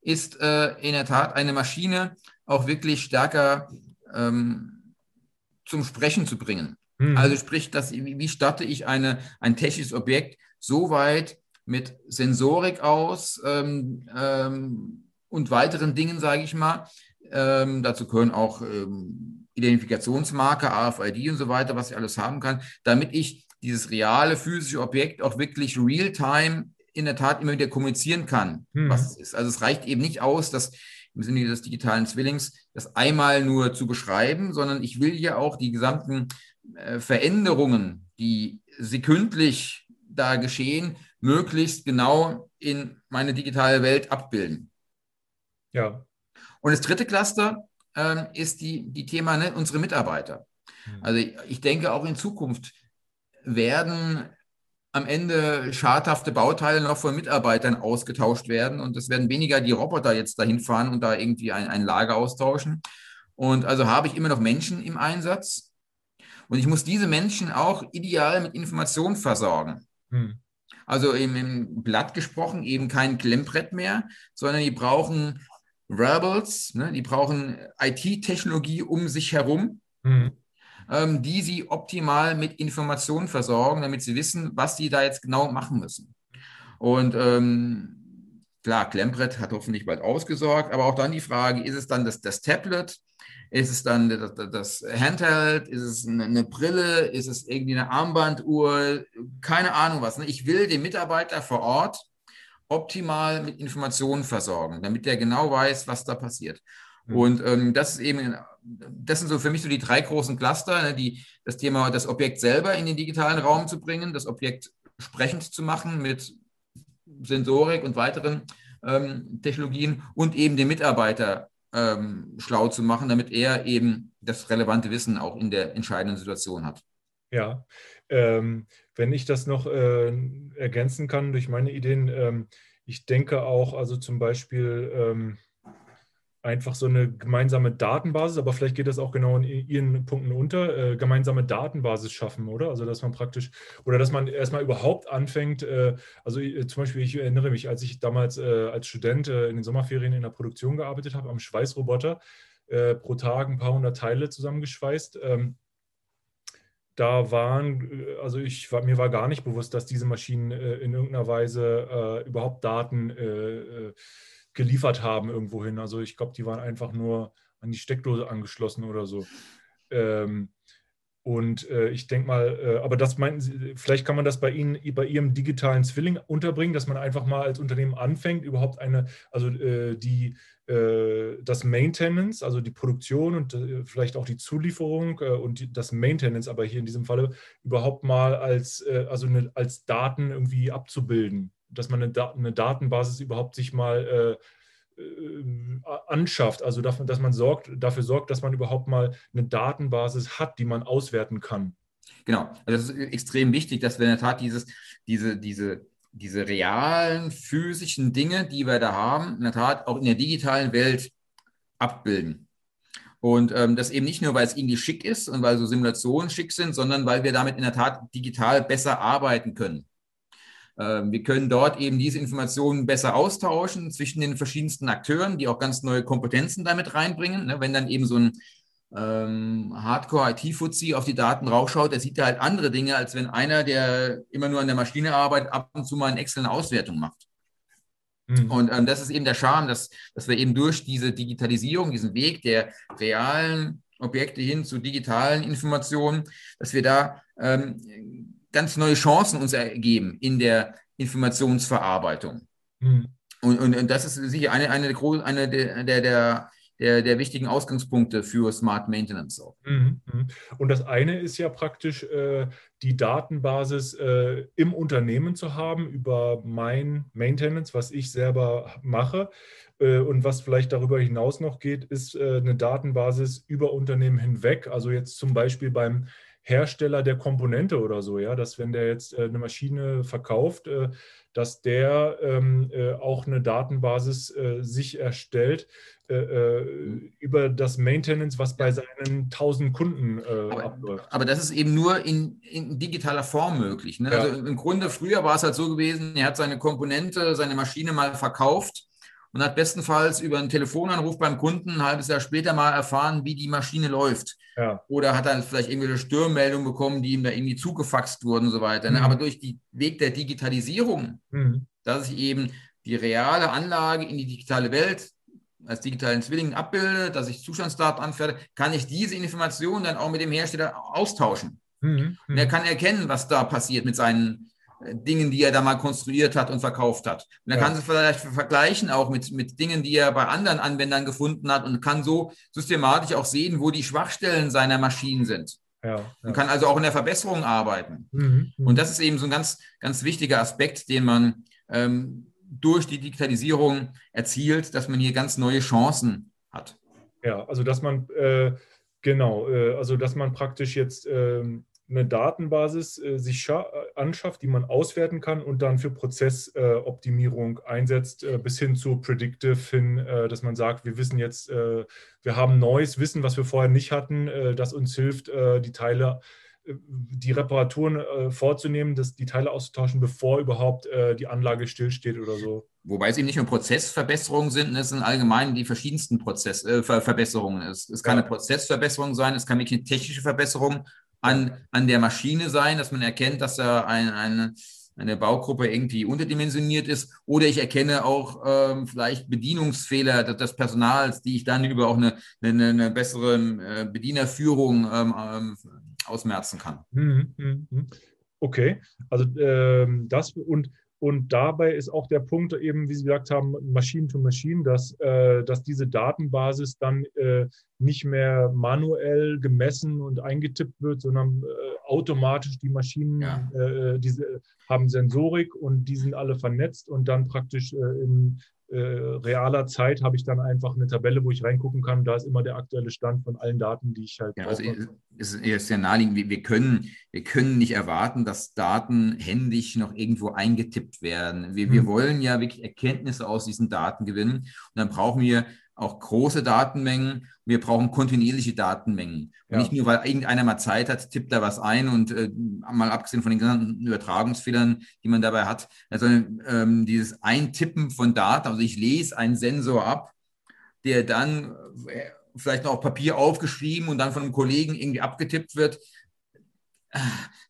ist äh, in der Tat eine Maschine auch wirklich stärker ähm, zum Sprechen zu bringen. Mhm. Also sprich, dass, wie starte ich eine, ein technisches Objekt so weit mit Sensorik aus ähm, ähm, und weiteren Dingen, sage ich mal. Ähm, dazu können auch ähm, Identifikationsmarker, RFID und so weiter, was ich alles haben kann, damit ich dieses reale physische Objekt auch wirklich real-time in der Tat immer wieder kommunizieren kann, mhm. was es ist. Also es reicht eben nicht aus, dass im Sinne des digitalen Zwillings, das einmal nur zu beschreiben, sondern ich will ja auch die gesamten äh, Veränderungen, die sekündlich da geschehen, möglichst genau in meine digitale Welt abbilden. Ja. Und das dritte Cluster ähm, ist die, die Thema ne, unsere Mitarbeiter. Hm. Also ich denke auch in Zukunft werden am Ende schadhafte Bauteile noch von Mitarbeitern ausgetauscht werden und es werden weniger die Roboter jetzt dahin fahren und da irgendwie ein, ein Lager austauschen. Und also habe ich immer noch Menschen im Einsatz und ich muss diese Menschen auch ideal mit Informationen versorgen. Hm. Also im, im Blatt gesprochen eben kein Klemmbrett mehr, sondern die brauchen Wearables, ne? die brauchen IT-Technologie um sich herum, mhm. Ähm, die sie optimal mit Informationen versorgen, damit sie wissen, was sie da jetzt genau machen müssen. Und ähm, klar, Klemmbrett hat hoffentlich bald ausgesorgt, aber auch dann die Frage, ist es dann das, das Tablet? Ist es dann das, Handheld? Ist es eine, eine, Brille? Ist es irgendwie eine Armbanduhr? Keine Ahnung was. Ne? Ich will den Mitarbeiter vor Ort optimal mit Informationen versorgen, damit der genau weiß, was da passiert. Mhm. Und ähm, das ist eben, das sind so für mich so die drei großen Cluster, ne, die, das Thema, das Objekt selber in den digitalen Raum zu bringen, das Objekt sprechend zu machen mit Sensorik und weiteren ähm, Technologien und eben den Mitarbeiter ähm, schlau zu machen, damit er eben das relevante Wissen auch in der entscheidenden Situation hat. Ja, ähm, wenn ich das noch äh, ergänzen kann durch meine Ideen, ähm, ich denke auch, also zum Beispiel ähm, einfach so eine gemeinsame Datenbasis, aber vielleicht geht das auch genau in Ihren Punkten unter, äh, gemeinsame Datenbasis schaffen, oder? Also dass man praktisch, oder dass man erstmal überhaupt anfängt, äh, also äh, zum Beispiel, ich erinnere mich, als ich damals äh, als Student äh, in den Sommerferien in der Produktion gearbeitet habe, am Schweißroboter, äh, pro Tag ein paar hundert Teile zusammengeschweißt. Ähm, da waren, also ich war, mir war gar nicht bewusst, dass diese Maschinen in irgendeiner Weise überhaupt Daten geliefert haben irgendwohin. Also ich glaube, die waren einfach nur an die Steckdose angeschlossen oder so. Ähm, und äh, ich denke mal, äh, aber das meinten Sie, vielleicht kann man das bei Ihnen, bei Ihrem digitalen Zwilling unterbringen, dass man einfach mal als Unternehmen anfängt, überhaupt eine, also äh, die, äh, das Maintenance, also die Produktion und äh, vielleicht auch die Zulieferung äh, und die, das Maintenance, aber hier in diesem Falle überhaupt mal als, also eine, als Daten irgendwie abzubilden dass man eine, eine Datenbasis überhaupt sich mal äh, äh, anschafft, also dafür, dass man sorgt, dafür sorgt, dass man überhaupt mal eine Datenbasis hat, die man auswerten kann. Genau, also das ist extrem wichtig, dass wir in der Tat dieses, diese, diese, diese realen physischen Dinge, die wir da haben, in der Tat auch in der digitalen Welt abbilden. Und ähm, das eben nicht nur, weil es irgendwie schick ist und weil so Simulationen schick sind, sondern weil wir damit in der Tat digital besser arbeiten können. Ähm, wir können dort eben diese Informationen besser austauschen zwischen den verschiedensten Akteuren, die auch ganz neue Kompetenzen damit reinbringen. Ne, wenn dann eben so ein ähm, Hardcore-IT-Fuzzi auf die Daten rausschaut, der sieht ja halt andere Dinge, als wenn einer, der immer nur an der Maschine arbeitet, ab und zu mal eine Excel-Auswertung macht. Mhm. Und ähm, das ist eben der Charme, dass, dass wir eben durch diese Digitalisierung, diesen Weg der realen Objekte hin zu digitalen Informationen, dass wir da ähm, ganz neue Chancen uns ergeben in der Informationsverarbeitung. Mhm. Und, und, und, das ist sicher eine, eine, der, eine der, der, der der, wichtigen Ausgangspunkte für Smart Maintenance. Mhm, mhm. Und das eine ist ja praktisch äh, die Datenbasis äh, im Unternehmen zu haben über mein Maintenance, was ich selber mache. Äh, und was vielleicht darüber hinaus noch geht, ist äh, eine Datenbasis über Unternehmen hinweg. Also jetzt zum Beispiel beim Hersteller der Komponente oder so, ja, dass wenn der jetzt äh, eine Maschine verkauft, äh, dass der ähm, äh, auch eine Datenbasis sich erstellt über das Maintenance, was bei seinen 1000 Kunden aber, abläuft. Aber das ist eben nur in, in digitaler Form möglich. Ne? Ja. Also im Grunde früher war es halt so gewesen, er hat seine Komponente, seine Maschine mal verkauft und hat bestenfalls über einen Telefonanruf beim Kunden ein halbes Jahr später mal erfahren, wie die Maschine läuft. Ja. Oder hat dann vielleicht irgendwelche Störmeldungen bekommen, die ihm da irgendwie zugefaxt wurden und so weiter. Ne? Mhm. Aber durch den Weg der Digitalisierung, mhm. dass ich eben die reale Anlage in die digitale Welt als digitalen Zwilling abbilde, dass ich Zustandsdaten anferde, kann ich diese Informationen dann auch mit dem Hersteller austauschen. Mhm. Und er kann erkennen, was da passiert mit seinen Dingen, die er da mal konstruiert hat und verkauft hat. Und dann ja. kann sie vielleicht vergleichen auch mit, mit Dingen, die er bei anderen Anwendern gefunden hat und kann so systematisch auch sehen, wo die Schwachstellen seiner Maschinen sind. Ja, ja. Und kann also auch in der Verbesserung arbeiten. Mhm, mhm, und das ist eben so ein ganz, ganz wichtiger Aspekt, den man ähm, durch die Digitalisierung erzielt, dass man hier ganz neue Chancen hat. Ja, also dass man äh, genau, äh, also dass man praktisch jetzt ähm, eine Datenbasis äh, sich äh, anschafft, die man auswerten kann und dann für Prozessoptimierung äh, einsetzt, äh, bis hin zu Predictive hin, äh, dass man sagt, wir wissen jetzt, äh, wir haben neues Wissen, was wir vorher nicht hatten, das uns hilft, die Teile die Reparaturen vorzunehmen, dass die Teile auszutauschen, bevor überhaupt die Anlage stillsteht oder so. Wobei es eben nicht nur Prozessverbesserungen sind, es sind allgemein die verschiedensten Prozessverbesserungen. Äh, es, es kann ja. eine Prozessverbesserung sein, es kann wirklich eine technische Verbesserung an, an der Maschine sein, dass man erkennt, dass da ein, eine, eine Baugruppe irgendwie unterdimensioniert ist. Oder ich erkenne auch ähm, vielleicht Bedienungsfehler des Personals, die ich dann über auch eine, eine, eine bessere äh, Bedienerführung ähm, ähm, ausmerzen kann. Mhm, mhm, mhm. Okay, also ähm, das und und dabei ist auch der Punkt eben, wie Sie gesagt haben, Machine to Machine, dass, äh, dass diese Datenbasis dann äh, nicht mehr manuell gemessen und eingetippt wird, sondern äh, automatisch die Maschinen, ja. Äh, diese haben Sensorik und die sind alle vernetzt und dann praktisch äh, in äh, realer Zeit habe ich dann einfach eine Tabelle, wo ich reingucken kann. Da ist immer der aktuelle Stand von allen Daten, die ich halt. Ja, also es ist ja naheliegend. Wir, wir, können, wir können nicht erwarten, dass Daten händisch noch irgendwo eingetippt werden. Wir, hm. wir wollen ja wirklich Erkenntnisse aus diesen Daten gewinnen. Und dann brauchen wir auch große Datenmengen. Wir brauchen kontinuierliche Datenmengen. Ja. nicht nur, weil irgendeiner mal Zeit hat, tippt da was ein und äh, mal abgesehen von den genannten Übertragungsfehlern, die man dabei hat, sondern ähm, dieses Eintippen von Daten, also ich lese einen Sensor ab, der dann äh, vielleicht noch auf Papier aufgeschrieben und dann von einem Kollegen irgendwie abgetippt wird.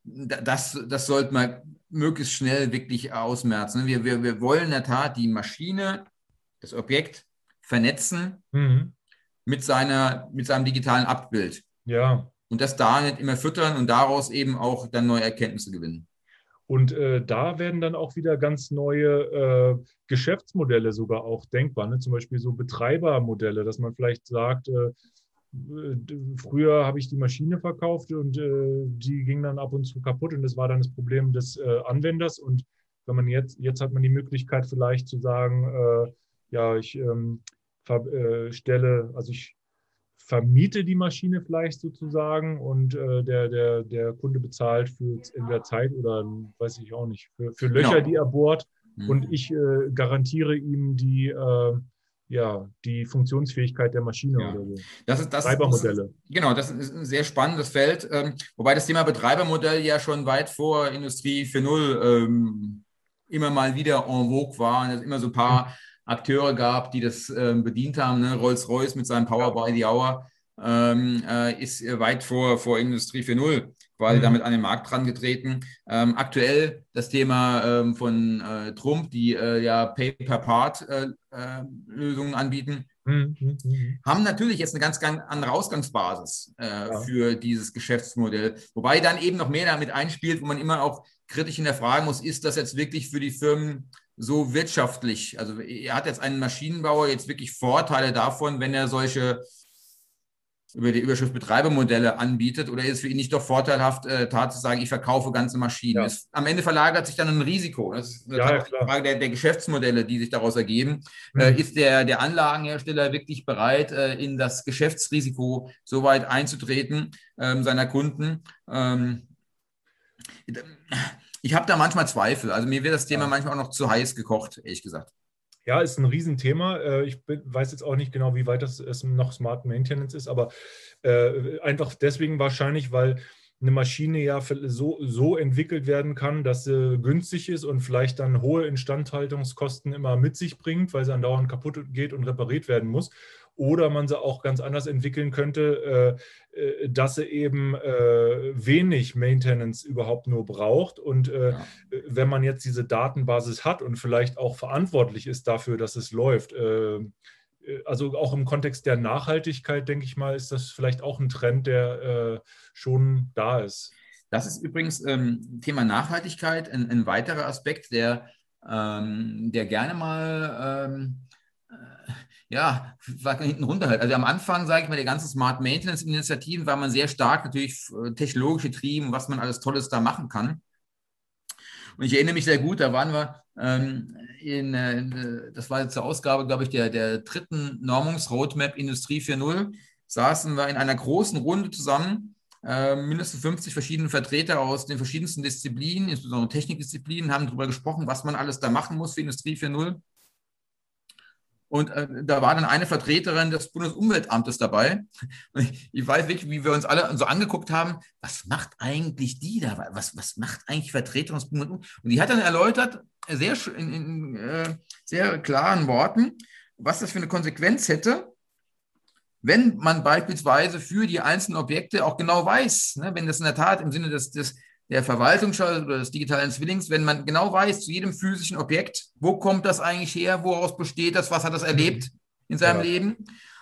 Das, das sollte man möglichst schnell wirklich ausmerzen. Wir, wir, wir wollen in der Tat die Maschine, das Objekt vernetzen mhm. mit, seiner, mit seinem digitalen Abbild. Ja. Und das da nicht immer füttern und daraus eben auch dann neue Erkenntnisse gewinnen. Und äh, da werden dann auch wieder ganz neue äh, Geschäftsmodelle sogar auch denkbar. Ne? Zum Beispiel so Betreibermodelle, dass man vielleicht sagt, äh, früher habe ich die Maschine verkauft und äh, die ging dann ab und zu kaputt und das war dann das Problem des äh, Anwenders. Und wenn man jetzt, jetzt hat man die Möglichkeit vielleicht zu sagen, äh, ja, ich ähm, äh, stelle, also ich vermiete die Maschine vielleicht sozusagen und äh, der, der, der Kunde bezahlt für entweder Zeit oder weiß ich auch nicht, für, für Löcher, genau. die er bohrt. Mhm. Und ich äh, garantiere ihm die, äh, ja, die Funktionsfähigkeit der Maschine ja. oder so. Das ist das. Betreibermodelle. Das genau, das ist ein sehr spannendes Feld. Ähm, wobei das Thema Betreibermodell ja schon weit vor Industrie 4.0 ähm, immer mal wieder en vogue war. Und immer so ein paar. Akteure gab, die das äh, bedient haben. Ne? Rolls-Royce mit seinem Power by the Hour ähm, äh, ist weit vor, vor Industrie 4.0 quasi mhm. damit an den Markt herangetreten. Ähm, aktuell das Thema ähm, von äh, Trump, die äh, ja Pay-per-Part-Lösungen äh, äh, anbieten, mhm, mhm, mhm. haben natürlich jetzt eine ganz, ganz andere Ausgangsbasis äh, ja. für dieses Geschäftsmodell. Wobei dann eben noch mehr damit einspielt, wo man immer auch kritisch hinterfragen muss, ist das jetzt wirklich für die Firmen so wirtschaftlich? Also er hat jetzt einen Maschinenbauer jetzt wirklich Vorteile davon, wenn er solche über die Überschrift Betreibermodelle anbietet oder ist es für ihn nicht doch vorteilhaft, äh, tat zu sagen, ich verkaufe ganze Maschinen? Ja. Es, am Ende verlagert sich dann ein Risiko. Das ist eine ja, Frage der, der, Geschäftsmodelle, die sich daraus ergeben. Mhm. Äh, ist der, der Anlagenhersteller wirklich bereit, äh, in das Geschäftsrisiko so weit einzutreten ähm, seiner Kunden? Ähm, ich habe da manchmal Zweifel. Also mir wird das Thema ja. manchmal auch noch zu heiß gekocht, ehrlich gesagt. Ja, ist ein Riesenthema. Äh, ich weiß jetzt auch nicht genau, wie weit das noch Smart Maintenance ist, aber äh, einfach deswegen wahrscheinlich, weil eine Maschine ja so, so entwickelt werden kann, dass sie günstig ist und vielleicht dann hohe Instandhaltungskosten immer mit sich bringt, weil sie andauernd kaputt geht und repariert werden muss oder man sie auch ganz anders entwickeln könnte, äh, äh, dass sie eben äh, wenig Maintenance überhaupt nur braucht. Und ja. wenn man jetzt diese Datenbasis hat und vielleicht auch verantwortlich ist dafür, dass es läuft, also auch im Kontext der Nachhaltigkeit, denke ich mal, ist das vielleicht auch ein Trend, der schon da ist. Das ist übrigens ähm, Thema Nachhaltigkeit ein, ein, weiterer Aspekt, der, ähm, der gerne mal ähm, ja, hinten runterhält. Also am Anfang, sage ich mal, der ganzen Smart Maintenance Initiativen war man sehr stark natürlich äh, technologisch getrieben, was man alles Tolles da machen kann. Und ich erinnere mich sehr gut, da waren wir ähm, in, äh, das war zur Ausgabe, glaube ich, der, der dritten Normungsroadmap Industrie 4.0, saßen wir in einer großen Runde zusammen, äh, mindestens 50 verschiedene Vertreter aus den verschiedensten Disziplinen, insbesondere Technikdisziplinen, haben darüber gesprochen, was man alles da machen muss für Industrie 4.0. Und äh, da war dann eine Vertreterin des Bundesumweltamtes dabei. Ich, weiß wirklich, wie wir uns alle so angeguckt haben, was macht eigentlich die da? Was, was macht eigentlich Vertreterin des Bundesumweltamtes? Und die hat dann erläutert, sehr, in, in äh, sehr klaren Worten, was das für eine Konsequenz hätte, wenn man beispielsweise für die einzelnen Objekte auch genau weiß, ne, wenn das in der Tat im Sinne des, des der Verwaltungsschau oder des digitalen Zwillings, wenn man genau weiß, zu jedem physischen Objekt, wo kommt das eigentlich her, woraus besteht das, was hat das erlebt in seinem ja. Leben,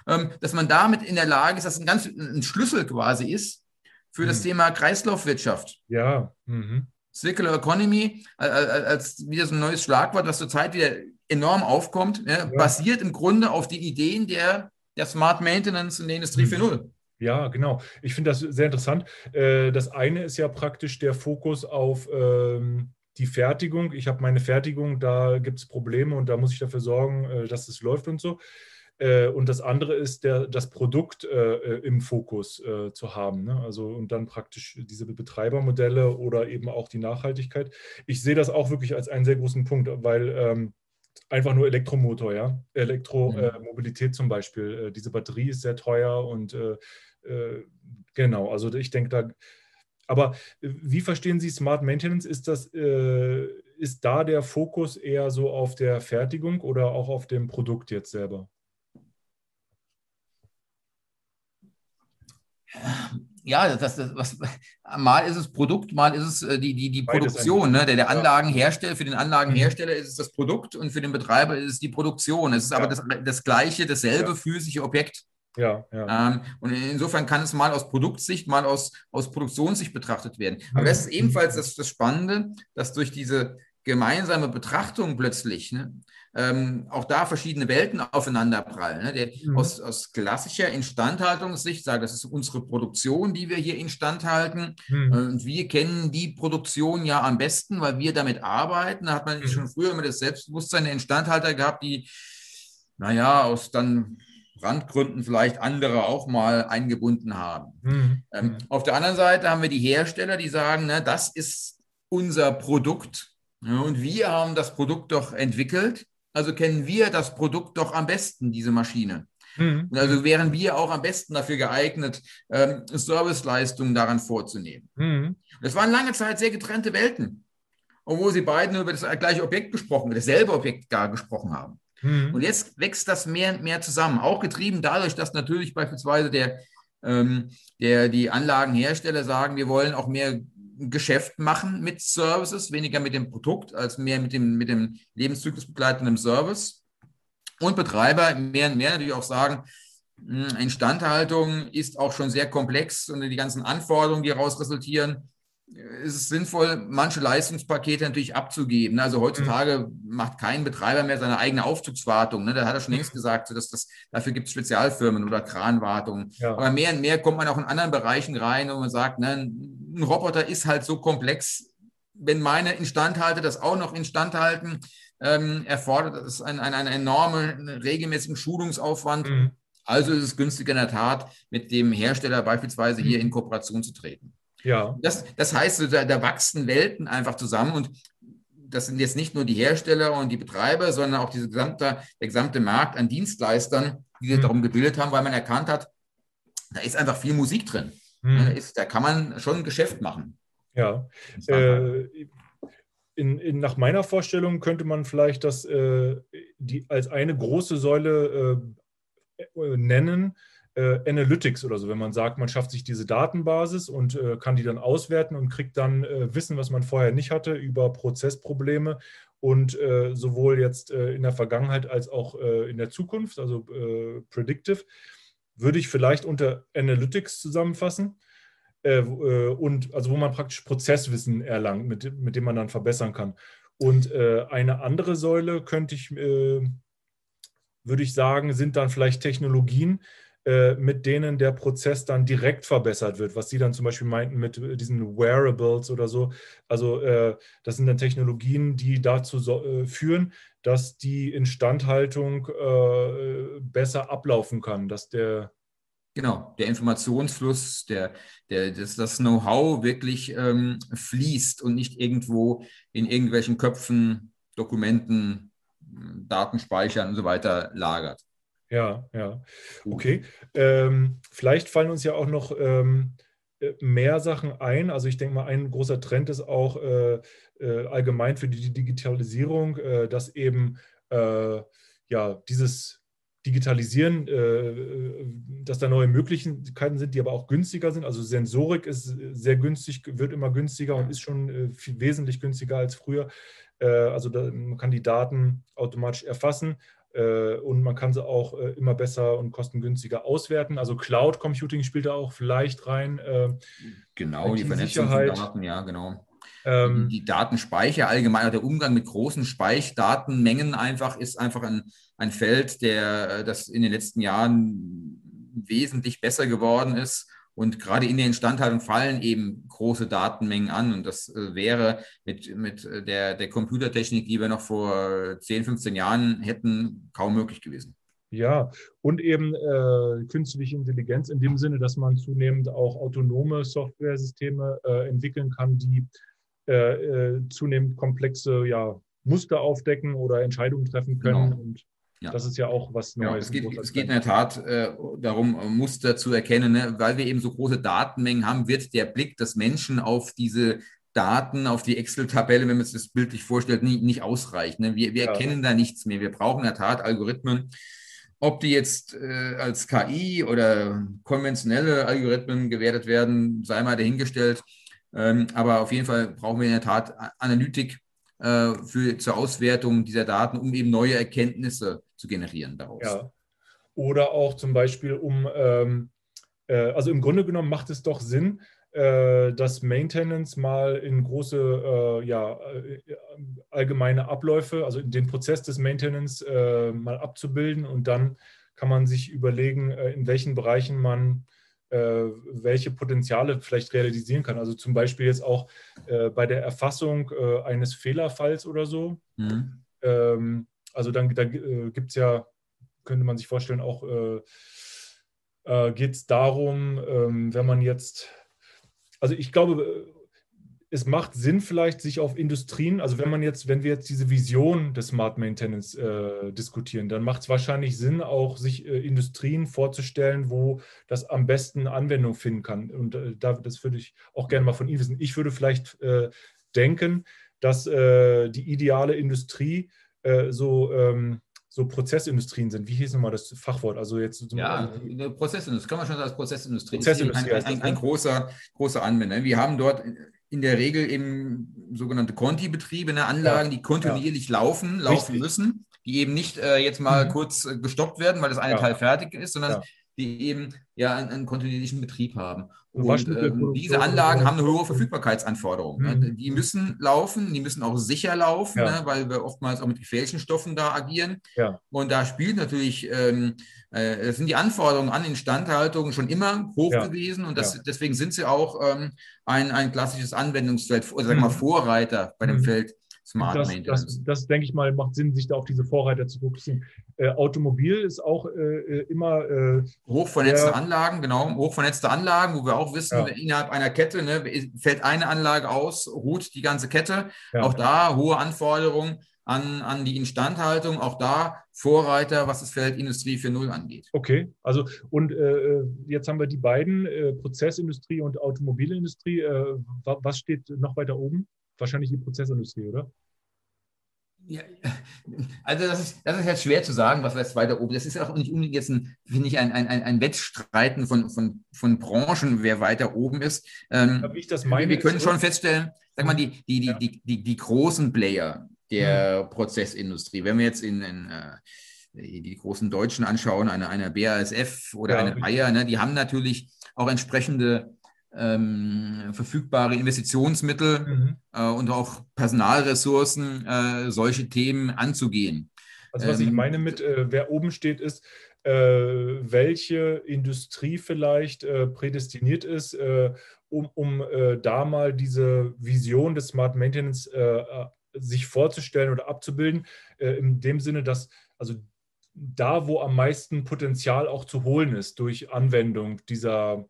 ähm, dass man damit in der Lage ist, dass ein ganz ein Schlüssel quasi ist für mhm. das Thema Kreislaufwirtschaft. Ja. Mhm. Circular Economy als wieder so ein neues Schlagwort, das zurzeit wieder enorm aufkommt, ja, ja. basiert im Grunde auf den Ideen der, der Smart Maintenance in der Industrie mhm. 4.0. Ja, genau. Ich finde das sehr interessant. Äh, das eine ist ja praktisch der Fokus auf ähm, die Fertigung. Ich habe meine Fertigung, da gibt es Probleme und da muss ich dafür sorgen, äh, dass es läuft und so. Äh, und das andere ist, der, das Produkt im Fokus zu haben. Ne? Also und dann praktisch diese Betreibermodelle oder eben auch die Nachhaltigkeit. Ich sehe das auch wirklich als einen sehr großen Punkt, weil ähm, einfach nur Elektromotor, ja. Elektromobilität mhm. zum Beispiel. diese Batterie ist sehr teuer und äh, genau, also ich denke da, aber wie verstehen Sie Smart Maintenance? Ist das, äh, ist da der Fokus eher so auf der Fertigung oder auch auf dem Produkt jetzt selber? ja, das, das, was, mal ist es Produkt, mal ist es äh, die, die, die Produktion. Ne? Der, der Anlagenhersteller, für den Anlagenhersteller ist es das Produkt und für den Betreiber ist es die Produktion. Es ist ja. aber das, das gleiche, dasselbe ja. physische Objekt. Ja, ja. Ähm, und insofern kann es mal aus Produktsicht, mal aus, aus Produktionssicht betrachtet werden. Aber das ist ebenfalls das, das Spannende, dass durch diese gemeinsame Betrachtung plötzlich ne, ähm, auch da verschiedene Welten aufeinanderprallen. Ne? Der, mhm. aus, aus klassischer Instandhaltungssicht sagt, das ist unsere Produktion, die wir hier instand halten. Mhm. Und wir kennen die Produktion ja am besten, weil wir damit arbeiten. Da hat man mhm. schon früher immer das Selbstbewusstsein der Instandhalter gehabt, die, naja, aus dann Randgründen vielleicht andere auch mal eingebunden haben. Mhm. Ähm, auf der anderen Seite haben wir die Hersteller, die sagen, ne, das ist unser Produkt ja, und wir haben das Produkt doch entwickelt, also kennen wir das Produkt doch am besten, diese Maschine. Mhm. Also wären wir auch am besten dafür geeignet, ähm, Serviceleistungen daran vorzunehmen. Mhm. Das waren lange Zeit sehr getrennte Welten, obwohl sie beiden über das gleiche Objekt gesprochen, dasselbe Objekt gar gesprochen haben. Mhm. Und jetzt wächst das mehr und mehr zusammen, auch getrieben dadurch, dass natürlich beispielsweise der, ähm, der, die Anlagenhersteller sagen, wir wollen auch mehr Geschäft machen mit Services, weniger mit dem Produkt als mehr mit dem, mit dem lebenszyklusbegleitenden Service. Und Betreiber mehr und mehr natürlich auch sagen, hm, Instandhaltung ist auch schon sehr komplex und die ganzen Anforderungen, die daraus resultieren, ist es sinnvoll, manche Leistungspakete natürlich abzugeben. Also heutzutage mhm. macht kein Betreiber mehr seine eigene Aufzugswartung. Ne? Da hat er schon längst gesagt, dass das, dafür gibt es Spezialfirmen oder Kranwartung. Ja. Aber mehr und mehr kommt man auch in anderen Bereichen rein, wo man sagt, ne, ein Roboter ist halt so komplex. Wenn meine Instandhalte das auch noch instandhalten, ähm, erfordert das einen, einen, einen enormen regelmäßigen Schulungsaufwand. Mhm. Also ist es günstiger in der Tat, mit dem Hersteller beispielsweise hier mhm. in Kooperation zu treten. Ja. Das, das heißt, da, da wachsen Welten einfach zusammen und das sind jetzt nicht nur die Hersteller und die Betreiber, sondern auch diese gesamte, der gesamte Markt an Dienstleistern, die sich mhm. darum gebildet haben, weil man erkannt hat, da ist einfach viel Musik drin. Mhm. Da, ist, da, kann man schon ein Geschäft machen. Ja. Äh, in, in, nach meiner Vorstellung könnte man vielleicht das äh, die, als eine große Säule äh, nennen, äh, Analytics oder so, wenn man sagt, man schafft sich diese Datenbasis und äh, kann die dann auswerten und kriegt dann äh, Wissen, was man vorher nicht hatte, über Prozessprobleme und äh, sowohl jetzt äh, in der Vergangenheit als auch äh, in der Zukunft, also Predictive, würde ich vielleicht unter Analytics zusammenfassen. und also wo man praktisch Prozesswissen erlangt, mit, mit dem man dann verbessern kann. Und eine andere Säule könnte ich, würde ich sagen, sind dann vielleicht Technologien, mit denen der Prozess dann direkt verbessert wird, was Sie dann zum Beispiel meinten mit äh, diesen Wearables oder so. Also äh, das sind dann Technologien, die dazu äh, führen, dass die Instandhaltung äh, besser ablaufen kann, dass der Genau, der Informationsfluss, der, der, das, das Know-how wirklich ähm, fließt und nicht irgendwo in irgendwelchen Köpfen, Dokumenten Daten speichern und so weiter lagert. Ja, ja. Okay. Ähm, vielleicht fallen uns ja auch noch ähm, äh, mehr Sachen ein. Also ich denke mal, ein großer Trend ist auch äh, äh, allgemein für die Digitalisierung, äh, dass eben äh, ja dieses Digitalisieren, dass da neue Möglichkeiten sind, die aber auch günstiger sind. Also Sensorik ist sehr günstig, wird immer günstiger und ist schon viel, wesentlich günstiger als früher. also da, man kann die Daten automatisch erfassen und man kann sie auch äh, immer besser und kostengünstiger auswerten. Also Cloud Computing spielt da auch vielleicht rein. Äh, genau, die Vernetzung von Daten, ja, genau. Ähm, die Datenspeicher allgemein, der Umgang mit großen Speichdatenmengen einfach ist einfach ein, ein Feld, der das in den letzten Jahren wesentlich besser geworden ist und gerade in der Instandhaltung fallen eben große Datenmengen an. Und das äh, wäre mit, mit der, der Computertechnik, die wir noch vor 10, 15 Jahren hätten, kaum möglich gewesen. Ja, und eben äh, künstliche Intelligenz in dem Sinne, dass man zunehmend auch autonome Softwaresysteme äh, entwickeln kann, die äh, äh zunehmend komplexe ja, Muster aufdecken oder Entscheidungen treffen können. Genau. Und ja. Das ist ja auch was Neues. Ja, es, geht, es geht in der Tat äh, darum, äh, Muster zu erkennen. Ne? Weil wir eben so große Datenmengen haben, wird der Blick des Menschen auf diese Daten, auf die Excel-Tabelle, wenn man sich das bildlich vorstellt, nie, nicht ausreichen. Ne? Wir, wir ja. erkennen da nichts mehr. Wir brauchen in der Tat Algorithmen. Ob die jetzt äh, als KI oder konventionelle Algorithmen gewertet werden, sei mal dahingestellt. Ähm, aber auf jeden Fall brauchen wir in der Tat Analytik äh, für, zur Auswertung dieser Daten, um eben neue Erkenntnisse zu generieren daraus. Ja. Oder auch zum Beispiel um, ähm, äh, also im Grunde genommen macht es doch Sinn, äh, das Maintenance mal in große, äh, ja, äh, allgemeine Abläufe, also den Prozess des Maintenance äh, mal abzubilden und dann kann man sich überlegen, in welchen Bereichen man welche Potenziale vielleicht realisieren kann. Also zum Beispiel jetzt auch äh, bei der Erfassung äh, eines Fehlerfalls oder so. Mhm. Ähm, also dann da, gibt es ja, könnte man sich vorstellen, auch geht es darum, ähm, wenn man jetzt, also ich glaube, es macht Sinn, vielleicht sich auf Industrien, also wenn man jetzt, wenn wir jetzt diese Vision des Smart Maintenance äh, diskutieren, dann macht es wahrscheinlich Sinn, auch sich äh, Industrien vorzustellen, wo das am besten Anwendung finden kann. Und äh, da, das würde ich auch gerne mal von Ihnen wissen. Ich würde vielleicht äh, denken, dass äh, die ideale Industrie äh, so ähm, so Prozessindustrien sind. Wie hieß nochmal das Fachwort? Also jetzt ja, Prozessindustrie, kann man schon sagen, Prozessindustrie. Prozessindustrie ein, ein, ein, ein, großer, großer Anwender. Wir haben dort in der Regel eben sogenannte Conti-Betriebe, ne, Anlagen, ja, die kontinuierlich ja. laufen, laufen Richtig. müssen, die eben nicht äh, jetzt mal mhm. kurz äh, gestoppt werden, weil das eine ja. Teil fertig ist, sondern die eben ja einen, einen kontinuierlichen Betrieb haben. Und ähm, diese Anlagen haben eine hohe Verfügbarkeitsanforderung. Ne? Mhm. Die müssen laufen, die müssen auch sicher laufen, ja. ne? weil wir oftmals auch mit gefährlichen Stoffen da agieren. Ja. Und da spielt natürlich, ähm, äh, sind die Anforderungen an Instandhaltung schon immer hoch ja. gewesen und das, deswegen sind sie auch ähm, ein, ein klassisches Anwendungsfeld, oder sagen wir mal mhm. Vorreiter bei dem mhm. Feld Smart das, Maintenance. Das, das, denke ich mal, macht Sinn, sich da auf diese Vorreiter zu fokussieren. Äh, Automobil ist auch äh, äh immer. Äh, hochvernetzte der, Anlagen, genau. Hochvernetzte Anlagen, wo wir auch wissen, ja. innerhalb einer Kette ne, fällt eine Anlage aus, ruht die ganze Kette. Ja. Auch da hohe Anforderungen an, an die Instandhaltung. Auch da Vorreiter, was das Feld Industrie 4.0 angeht. Okay, also und äh, äh, jetzt haben wir die beiden, äh, Prozessindustrie und Automobilindustrie. Äh, was steht noch weiter oben? wahrscheinlich die Prozessindustrie, oder? Ja, also das ist, das ist jetzt schwer zu sagen, was jetzt weiter oben. Das ist auch nicht unbedingt jetzt ein, finde ich, ein, ein, ein Wettstreiten von, von, von Branchen, wer weiter oben ist. Ähm, wie ich das meine, wir können schon feststellen, sag mal, die, die, die, die, die, die großen Player der mhm. Prozessindustrie, wenn wir jetzt in, in äh, die großen Deutschen anschauen, eine, eine BASF oder ja, eine Bayer, ne, die haben natürlich auch entsprechende ähm, verfügbare Investitionsmittel mhm. äh, und auch Personalressourcen, äh, solche Themen anzugehen. Also was ähm, ich meine mit, äh, wer oben steht, ist, äh, welche Industrie vielleicht äh, prädestiniert ist, äh, um, um da mal diese Vision des Smart Maintenance sich vorzustellen oder abzubilden, in dem Sinne, dass also da, wo am meisten Potenzial auch zu holen ist durch Anwendung dieser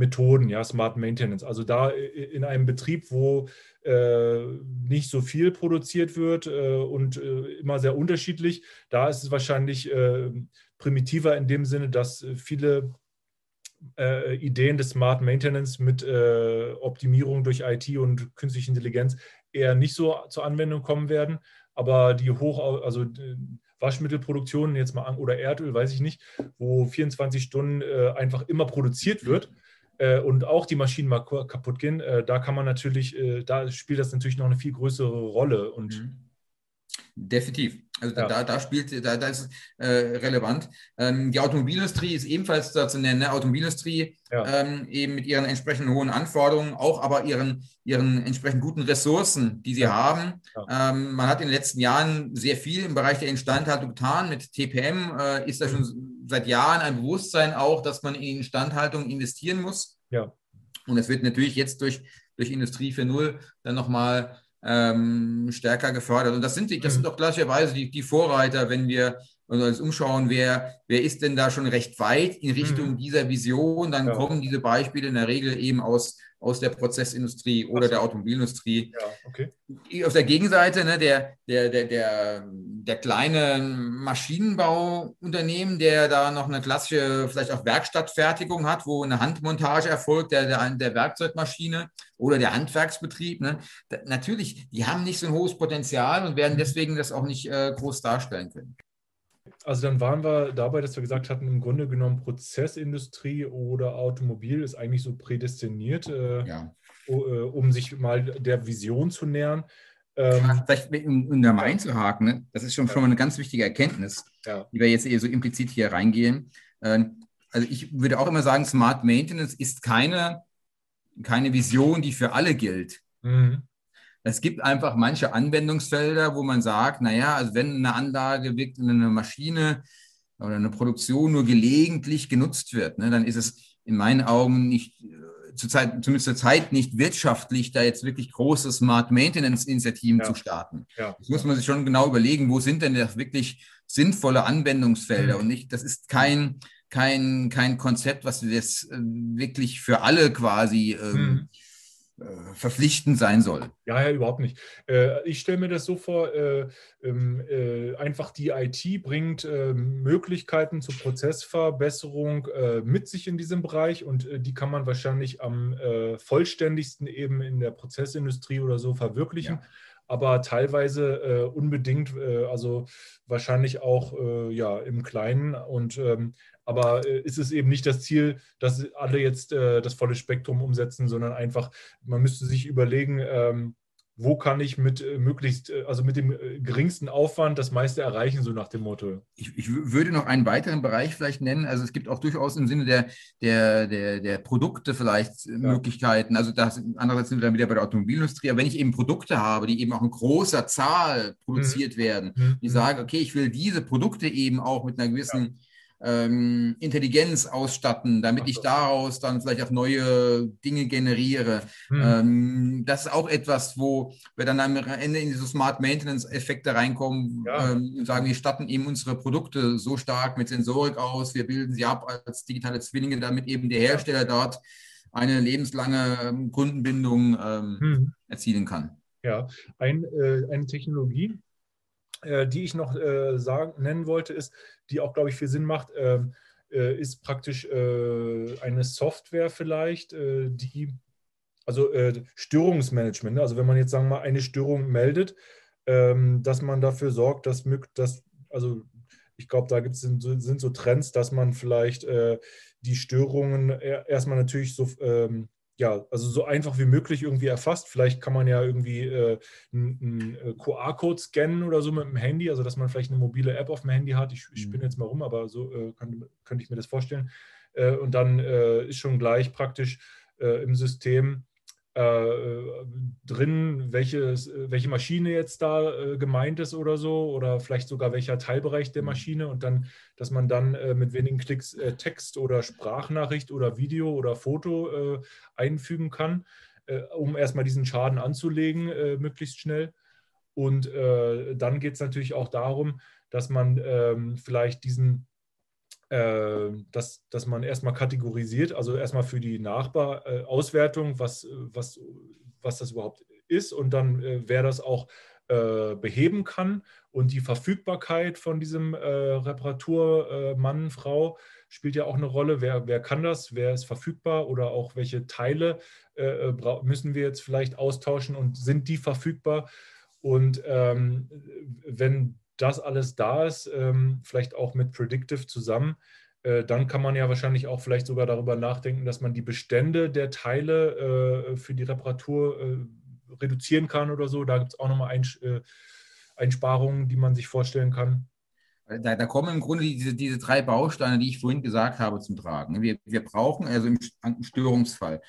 Methoden, ja, Smart Maintenance. Also da in einem Betrieb, wo äh, nicht so viel produziert wird äh, und äh, immer sehr unterschiedlich, da ist es wahrscheinlich äh, primitiver in dem Sinne, dass viele äh, Ideen des Smart Maintenance mit äh, Optimierung durch IT und künstliche Intelligenz eher nicht so zur Anwendung kommen werden. Aber die hoch, also Waschmittelproduktion jetzt mal oder Erdöl, weiß ich nicht, wo 24 Stunden einfach immer produziert wird äh, und auch die Maschinen mal kaputt gehen, äh, da kann man natürlich, äh, da spielt das natürlich noch eine viel größere Rolle. Und mhm. Definitiv. Also ja. da, da spielt, da, da ist es äh, relevant. Ähm, die Automobilindustrie ist ebenfalls da zu nennen. Ne? Automobilindustrie ja. ähm, eben mit ihren entsprechenden hohen Anforderungen, auch aber ihren, ihren entsprechend guten Ressourcen, die sie ja. haben. Ähm, man hat in den letzten Jahren sehr viel im Bereich der Instandhaltung getan. Mit TPM äh, ist da schon seit Jahren ein Bewusstsein auch, dass man in Instandhaltung investieren muss. Ja. Und es wird natürlich jetzt durch, durch Industrie 4.0 dann nochmal ähm, stärker gefördert. Und das sind, das sind mhm. doch gleicherweise die, die Vorreiter, wenn wir uns umschauen, wer, wer ist denn da schon recht weit in Richtung mhm. dieser Vision, dann ja. kommen diese Beispiele in der Regel eben aus, aus der Prozessindustrie oder so. der Automobilindustrie. Ja, okay. Auf der Gegenseite, ne, der, der, der, der, der kleine Maschinenbauunternehmen, der da noch eine klassische, vielleicht auch Werkstattfertigung hat, wo eine Handmontage erfolgt, der, der, der Werkzeugmaschine oder der Handwerksbetrieb. Ne, da, natürlich, die haben nicht so ein hohes Potenzial und werden deswegen das auch nicht äh, groß darstellen können. Also dann waren wir dabei, dass wir gesagt hatten, im Grunde genommen Prozessindustrie oder Automobil ist eigentlich so prädestiniert, äh, ja. Äh, um sich mal der Vision zu nähern. Ähm, Vielleicht um, da mal einzuhaken, ne? das ist schon, schon mal eine ganz wichtige Erkenntnis, ja. die wir jetzt eher so implizit hier reingehen. Ähm, also ich würde auch immer sagen, Smart Maintenance ist keine, keine Vision, die für alle gilt. Mhm. Es gibt einfach manche Anwendungsfelder, wo man sagt, naja, also wenn eine Anlage, eine Maschine oder eine Produktion nur gelegentlich genutzt wird, ne, dann ist es in meinen Augen nicht, äh, zur Zeit, zumindest zur Zeit nicht wirtschaftlich, da jetzt wirklich große Smart Maintenance Initiativen ja. zu starten. Ja. Das muss man sich schon genau überlegen, wo sind denn da wirklich sinnvolle Anwendungsfelder mhm. und nicht, das ist kein, kein, kein Konzept, was jetzt äh, wirklich für alle quasi ähm, mhm verpflichtend sein soll. Ja, ja, überhaupt nicht. Äh, ich stelle mir das so vor, äh, ähm, einfach die IT bringt Möglichkeiten zur Prozessverbesserung mit sich in diesem Bereich und die kann man wahrscheinlich am vollständigsten eben in der Prozessindustrie oder so verwirklichen. Ja aber teilweise äh, unbedingt, äh, also wahrscheinlich auch äh, ja, im Kleinen. Und ähm, aber äh, ist es eben nicht das Ziel, dass alle jetzt äh, das volle Spektrum umsetzen, sondern einfach, man müsste sich überlegen, ähm, wo kann ich mit äh, möglichst, also mit dem geringsten Aufwand das meiste erreichen, so nach dem Motto. Ich, ich, würde noch einen weiteren Bereich vielleicht nennen. Also es gibt auch durchaus im Sinne der, der, der, der Produkte vielleicht ja. Möglichkeiten. Also das, andererseits sind wir dann wieder bei der Automobilindustrie. Aber wenn ich eben Produkte habe, die eben auch in großer Zahl produziert mhm. werden, mhm. die sagen, okay, ich will diese Produkte eben auch mit einer gewissen ja ähm, Intelligenz ausstatten, damit ich daraus dann vielleicht auch neue Dinge generiere. Hm. Ähm, das ist auch etwas, wo wir dann am Ende in diese Smart Maintenance-Effekte reinkommen ja. ähm, und sagen, wir statten eben unsere Produkte so stark mit Sensorik aus, wir bilden sie ab als digitale Zwillinge, damit eben der Hersteller dort eine lebenslange ähm, Kundenbindung ähm, hm. erzielen kann. Ja, Ein, äh, eine Technologie, die ich noch äh, sagen, nennen wollte, ist, die auch, glaube ich, viel Sinn macht, ähm, äh, ist praktisch äh, eine Software vielleicht, äh, die, also äh, Störungsmanagement, ne? also wenn man jetzt sagen wir mal eine Störung meldet, ähm, dass man dafür sorgt, dass, dass also ich glaube, da gibt's, sind, sind, so Trends, dass man vielleicht die Störungen erstmal natürlich so ähm, ja, also so einfach wie möglich irgendwie erfasst. Vielleicht kann man ja irgendwie äh, einen äh, QR-Code scannen oder so mit dem Handy, also dass man vielleicht eine mobile App auf dem Handy hat. Ich, ich spinne mhm. jetzt mal rum, aber so äh, kann, könnte ich mir das vorstellen. Äh, und dann äh, ist schon gleich praktisch äh, im System drin, welches, welche Maschine jetzt da äh, gemeint ist oder so, oder vielleicht sogar welcher Teilbereich der mhm. Maschine und dann, dass man dann äh, mit wenigen Klicks äh, Text oder Sprachnachricht oder Video oder Foto äh, einfügen kann, äh, um erstmal diesen Schaden anzulegen, möglichst schnell. Und dann geht es natürlich auch darum, dass man ähm, vielleicht diesen äh, dass, dass man erstmal kategorisiert, also erstmal für die Nachbarauswertung, was, was, was das überhaupt ist und dann äh, wer das auch äh, beheben kann und die Verfügbarkeit von diesem äh, Reparaturmann, äh, Frau spielt ja auch eine Rolle. Wer, wer kann das? Wer ist verfügbar? Oder auch welche Teile äh, müssen wir jetzt vielleicht austauschen und sind die verfügbar? Und ähm, wenn das alles da ist, ähm, vielleicht auch mit Predictive zusammen, äh, dann kann man ja wahrscheinlich auch vielleicht sogar darüber nachdenken, dass man die Bestände der Teile äh, für die Reparatur äh, reduzieren kann oder so. Da gibt es auch nochmal Eins, Einsparungen, die man sich vorstellen kann. Da, da, kommen im Grunde diese, diese drei Bausteine, die ich vorhin gesagt habe, zum Tragen. Wir, wir brauchen, also im Störungsfall,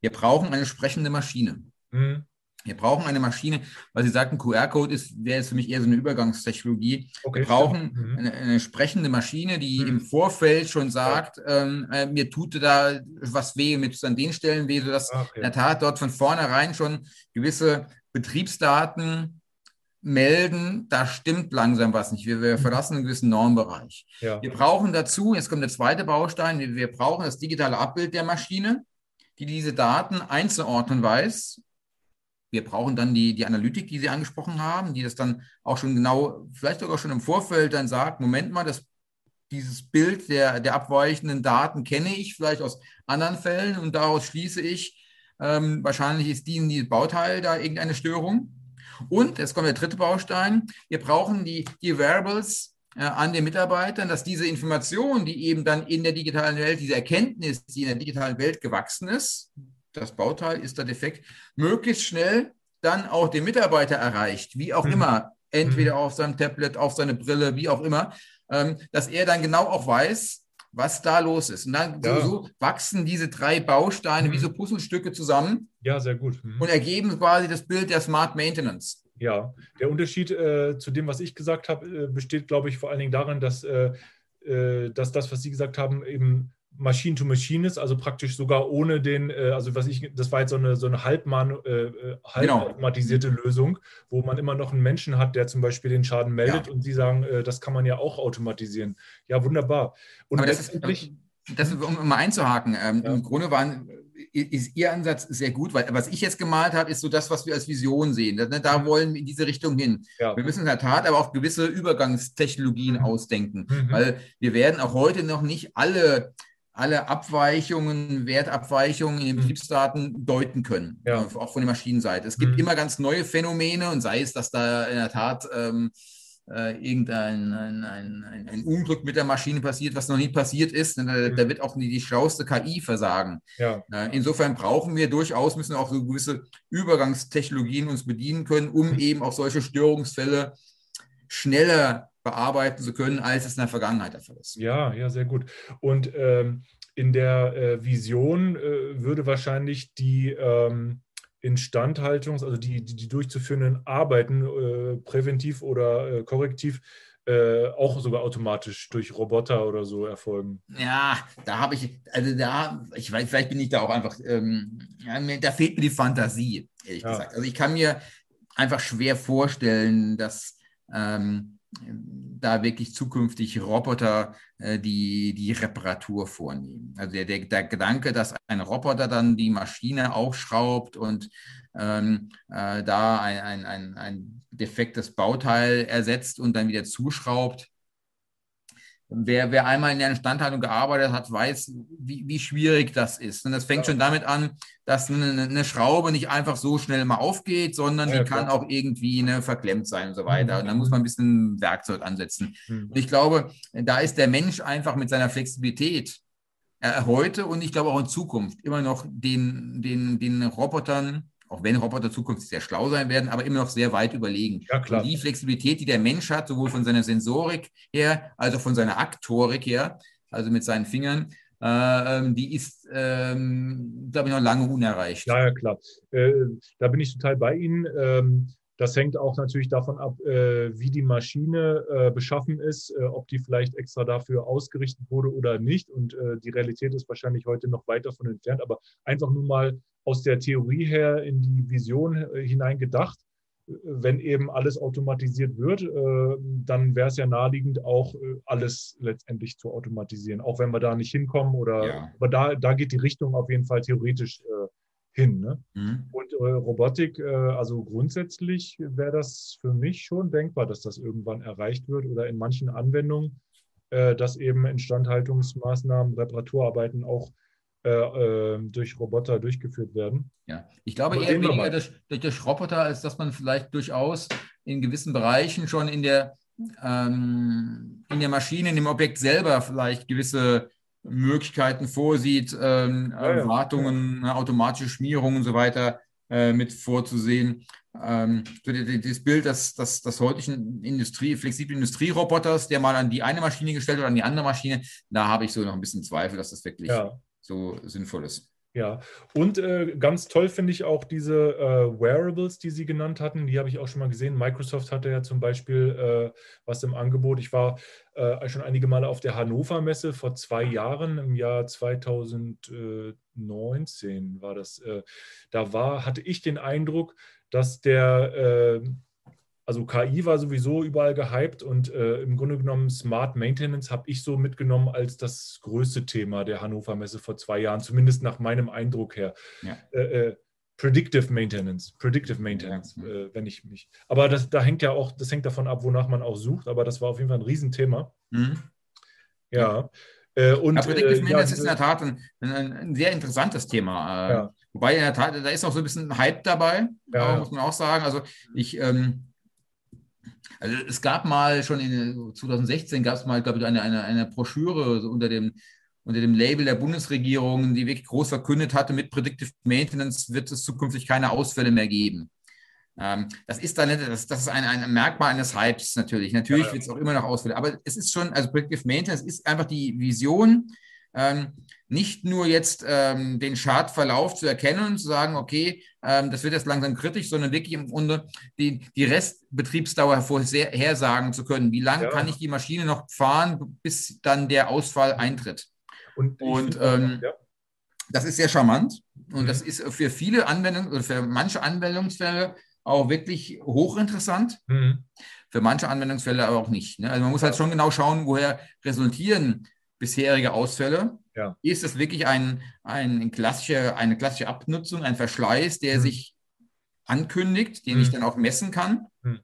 wir brauchen eine sprechende Maschine. Mhm. Wir brauchen eine Maschine, weil Sie sagten, QR-Code wäre jetzt für mich eher so eine Übergangstechnologie. Okay, wir brauchen mhm. eine, eine, sprechende Maschine, die mhm. im Vorfeld schon sagt, ähm, äh, mir tut da was weh, mir tut an den Stellen weh, sodass ah, okay. in der Tat dort von vornherein schon gewisse Betriebsdaten melden, da stimmt langsam was nicht. Wir, wir mhm. verlassen einen gewissen Normbereich. Ja. Wir brauchen dazu, jetzt kommt der zweite Baustein, wir, wir brauchen das digitale Abbild der Maschine, die diese Daten einzuordnen weiß wir brauchen dann die, die Analytik, die Sie angesprochen haben, die das dann auch schon genau, vielleicht sogar schon im Vorfeld dann sagt, Moment mal, das, dieses Bild der, der abweichenden Daten kenne ich vielleicht aus anderen Fällen und daraus schließe ich, ähm, wahrscheinlich ist die, die Bauteil da irgendeine Störung. Und, jetzt kommt der dritte Baustein, wir brauchen die, die Variables äh, an den Mitarbeitern, dass diese Information, die eben dann in der digitalen Welt, diese Erkenntnis, die in der digitalen Welt gewachsen ist, das Bauteil ist da defekt, möglichst schnell dann auch den Mitarbeiter erreicht, wie auch mhm. immer, entweder mhm. auf seinem Tablet, auf seine Brille, wie auch immer, ähm, dass er dann genau auch weiß, was da los ist. Und dann ja. so, wachsen diese drei Bausteine mhm. wie so Puzzlestücke zusammen. Ja, sehr gut. Mhm. Und ergeben quasi das Bild der Smart Maintenance. Ja, der Unterschied äh, zu dem, was ich gesagt habe, äh, besteht, glaube ich, vor allen Dingen darin, dass, äh, äh dass das, was Sie gesagt haben, eben Machine to Machine ist, also praktisch sogar ohne den, äh, also was ich, das war jetzt so eine, so eine halbman, äh, äh halbautomatisierte genau. Lösung, wo man immer noch einen Menschen hat, der zum Beispiel den Schaden meldet ja. und sie sagen, äh, das kann man ja auch automatisieren. Ja, wunderbar. Und Aber letztendlich. Das, ist, um mal einzuhaken, ähm, ja. im Grunde waren, ist Ihr Ansatz sehr gut, weil was ich jetzt gemalt habe, ist so das, was wir als Vision sehen. Da, da wollen wir in diese Richtung hin. Ja. Wir müssen in der Tat aber auch gewisse Übergangstechnologien mhm. ausdenken, mhm. weil wir werden auch heute noch nicht alle alle Abweichungen, Wertabweichungen in den mhm. Betriebsdaten deuten können, ja. Äh, auch von der Maschinenseite. Es gibt mhm. immer ganz neue Phänomene und sei es, dass da in der Tat ähm, äh, irgendein ein, ein, ein, Unglück mit der Maschine passiert, was noch nie passiert ist. Da, mhm. da wird auch die, die schlauste KI versagen. Ja. Äh, insofern brauchen wir durchaus, müssen auch so gewisse Übergangstechnologien uns bedienen können, um mhm. eben auch solche Störungsfälle schneller bearbeiten zu können, als es in der Vergangenheit der Fall ist. Ja, ja, sehr gut. Und ähm, in der äh, Vision äh, würde wahrscheinlich die ähm, Instandhaltungs-, also die, die, die, durchzuführenden Arbeiten, äh, präventiv oder äh, korrektiv, äh, auch sogar automatisch durch Roboter oder so erfolgen. Ja, da habe ich, also da, ich weiß, vielleicht bin ich da auch einfach, ähm, da fehlt mir die Fantasie, ehrlich ja. gesagt. Also ich kann mir einfach schwer vorstellen, dass ähm, da wirklich zukünftig Roboter äh, die, die Reparatur vornehmen. Also der, der, der, Gedanke, dass ein Roboter dann die Maschine aufschraubt und ähm, äh, da ein, ein, ein, ein defektes Bauteil ersetzt und dann wieder zuschraubt, Wer, wer einmal in der Instandhaltung gearbeitet hat, weiß, wie, wie schwierig das ist. Und das fängt ja. schon damit an, dass eine, eine, Schraube nicht einfach so schnell mal aufgeht, sondern ja, die kann auch irgendwie ne, verklemmt sein und so weiter. Mhm. Und da muss man ein bisschen Werkzeug ansetzen. Mhm. Und ich glaube, da ist der Mensch einfach mit seiner Flexibilität äh, heute und ich glaube auch in Zukunft immer noch den, den, den Robotern auch wenn Roboter zukünftig sehr schlau sein werden, aber immer noch sehr weit überlegen. Ja, klar. Und die Flexibilität, die der Mensch hat, sowohl von seiner Sensorik her, als auch von seiner Aktorik her, also mit seinen Fingern, äh, ähm, die ist, ähm, glaube ich, noch lange unerreicht. Ja, ja, klar. Äh, da bin ich total bei Ihnen. Ähm, das hängt auch natürlich davon ab, äh, wie die Maschine äh, beschaffen ist, äh, ob die vielleicht extra dafür ausgerichtet wurde oder nicht. Und äh, die Realität ist wahrscheinlich heute noch weit davon entfernt. Aber einfach nur mal aus der Theorie her in die Vision äh, hinein gedacht. wenn eben alles automatisiert wird, äh, dann wäre es ja naheliegend, auch äh, alles letztendlich zu automatisieren, auch wenn wir da nicht hinkommen oder ja. aber da, da geht die Richtung auf jeden Fall theoretisch äh, hin. Ne? Mhm. Und äh, Robotik, äh, also grundsätzlich wäre das für mich schon denkbar, dass das irgendwann erreicht wird oder in manchen Anwendungen, äh, dass eben Instandhaltungsmaßnahmen, Reparaturarbeiten auch durch Roboter durchgeführt werden. Ja, ich glaube eher weniger durch, durch Roboter, als dass man vielleicht durchaus in gewissen Bereichen schon in der, ähm, in der Maschine, in dem Objekt selber vielleicht gewisse Möglichkeiten vorsieht, ähm, ja, ja. Wartungen, ja. automatische Schmierungen und so weiter äh, mit vorzusehen. Ähm, das Bild des, des, des heutigen Industrie, flexiblen Industrieroboters, der mal an die eine Maschine gestellt wird, an die andere Maschine, da habe ich so noch ein bisschen Zweifel, dass das wirklich so sinnvoll ist. Ja, und äh, ganz toll finde ich auch diese äh, Wearables, die Sie genannt hatten. Die habe ich auch schon mal gesehen. Microsoft hatte ja zum Beispiel äh, was im Angebot. Ich war äh, schon einige Male auf der Hannover Messe vor zwei Jahren, im Jahr 2019 war das. Äh, da war, hatte ich den Eindruck, dass der äh, also KI war sowieso überall gehypt und äh, im Grunde genommen Smart Maintenance habe ich so mitgenommen als das größte Thema der Hannover Messe vor zwei Jahren, zumindest nach meinem Eindruck her. Ja. Äh, äh, Predictive Maintenance, Predictive Maintenance, ja. Äh, wenn ich mich. Aber das, da hängt ja auch, das hängt davon ab, wonach man auch sucht, aber das war auf jeden Fall ein Riesenthema. Mhm. Ja. Äh, und, ja, Predictive Maintenance ist in der Tat ein, ein, ein sehr interessantes Thema. Ja. Wobei in der Tat, da ist auch so ein bisschen Hype dabei, ja. muss man auch sagen. Also ich ähm, also es gab mal schon in 2016 gab es mal, glaube ich, eine, eine, eine Broschüre so unter dem unter dem Label der Bundesregierung, die wirklich groß verkündet hatte, mit Predictive Maintenance wird es zukünftig keine Ausfälle mehr geben. Ähm, das ist dann das, das ist ein, ein Merkmal eines Hypes natürlich. Natürlich ja, ja. wird es auch immer noch Ausfälle, aber es ist schon, also Predictive Maintenance ist einfach die Vision, nicht nur jetzt ähm, den Schadverlauf zu erkennen und zu sagen, okay, ähm, das wird jetzt langsam kritisch, sondern wirklich im Grunde die, die Restbetriebsdauer vorhersagen zu können. Wie lange ja. kann ich die Maschine noch fahren, bis dann der Ausfall eintritt? Und, und ähm, ja. das ist sehr charmant und mhm. das ist für viele Anwendungen oder für manche Anwendungsfälle auch wirklich hochinteressant. Mhm. Für manche Anwendungsfälle aber auch nicht. Ne? Also man muss halt schon genau schauen, woher resultieren bisherige Ausfälle. Ja. Ist das wirklich ein, ein klassische, eine klassische Abnutzung, ein Verschleiß, der mhm. sich ankündigt, den mhm. ich dann auch messen kann? Mhm.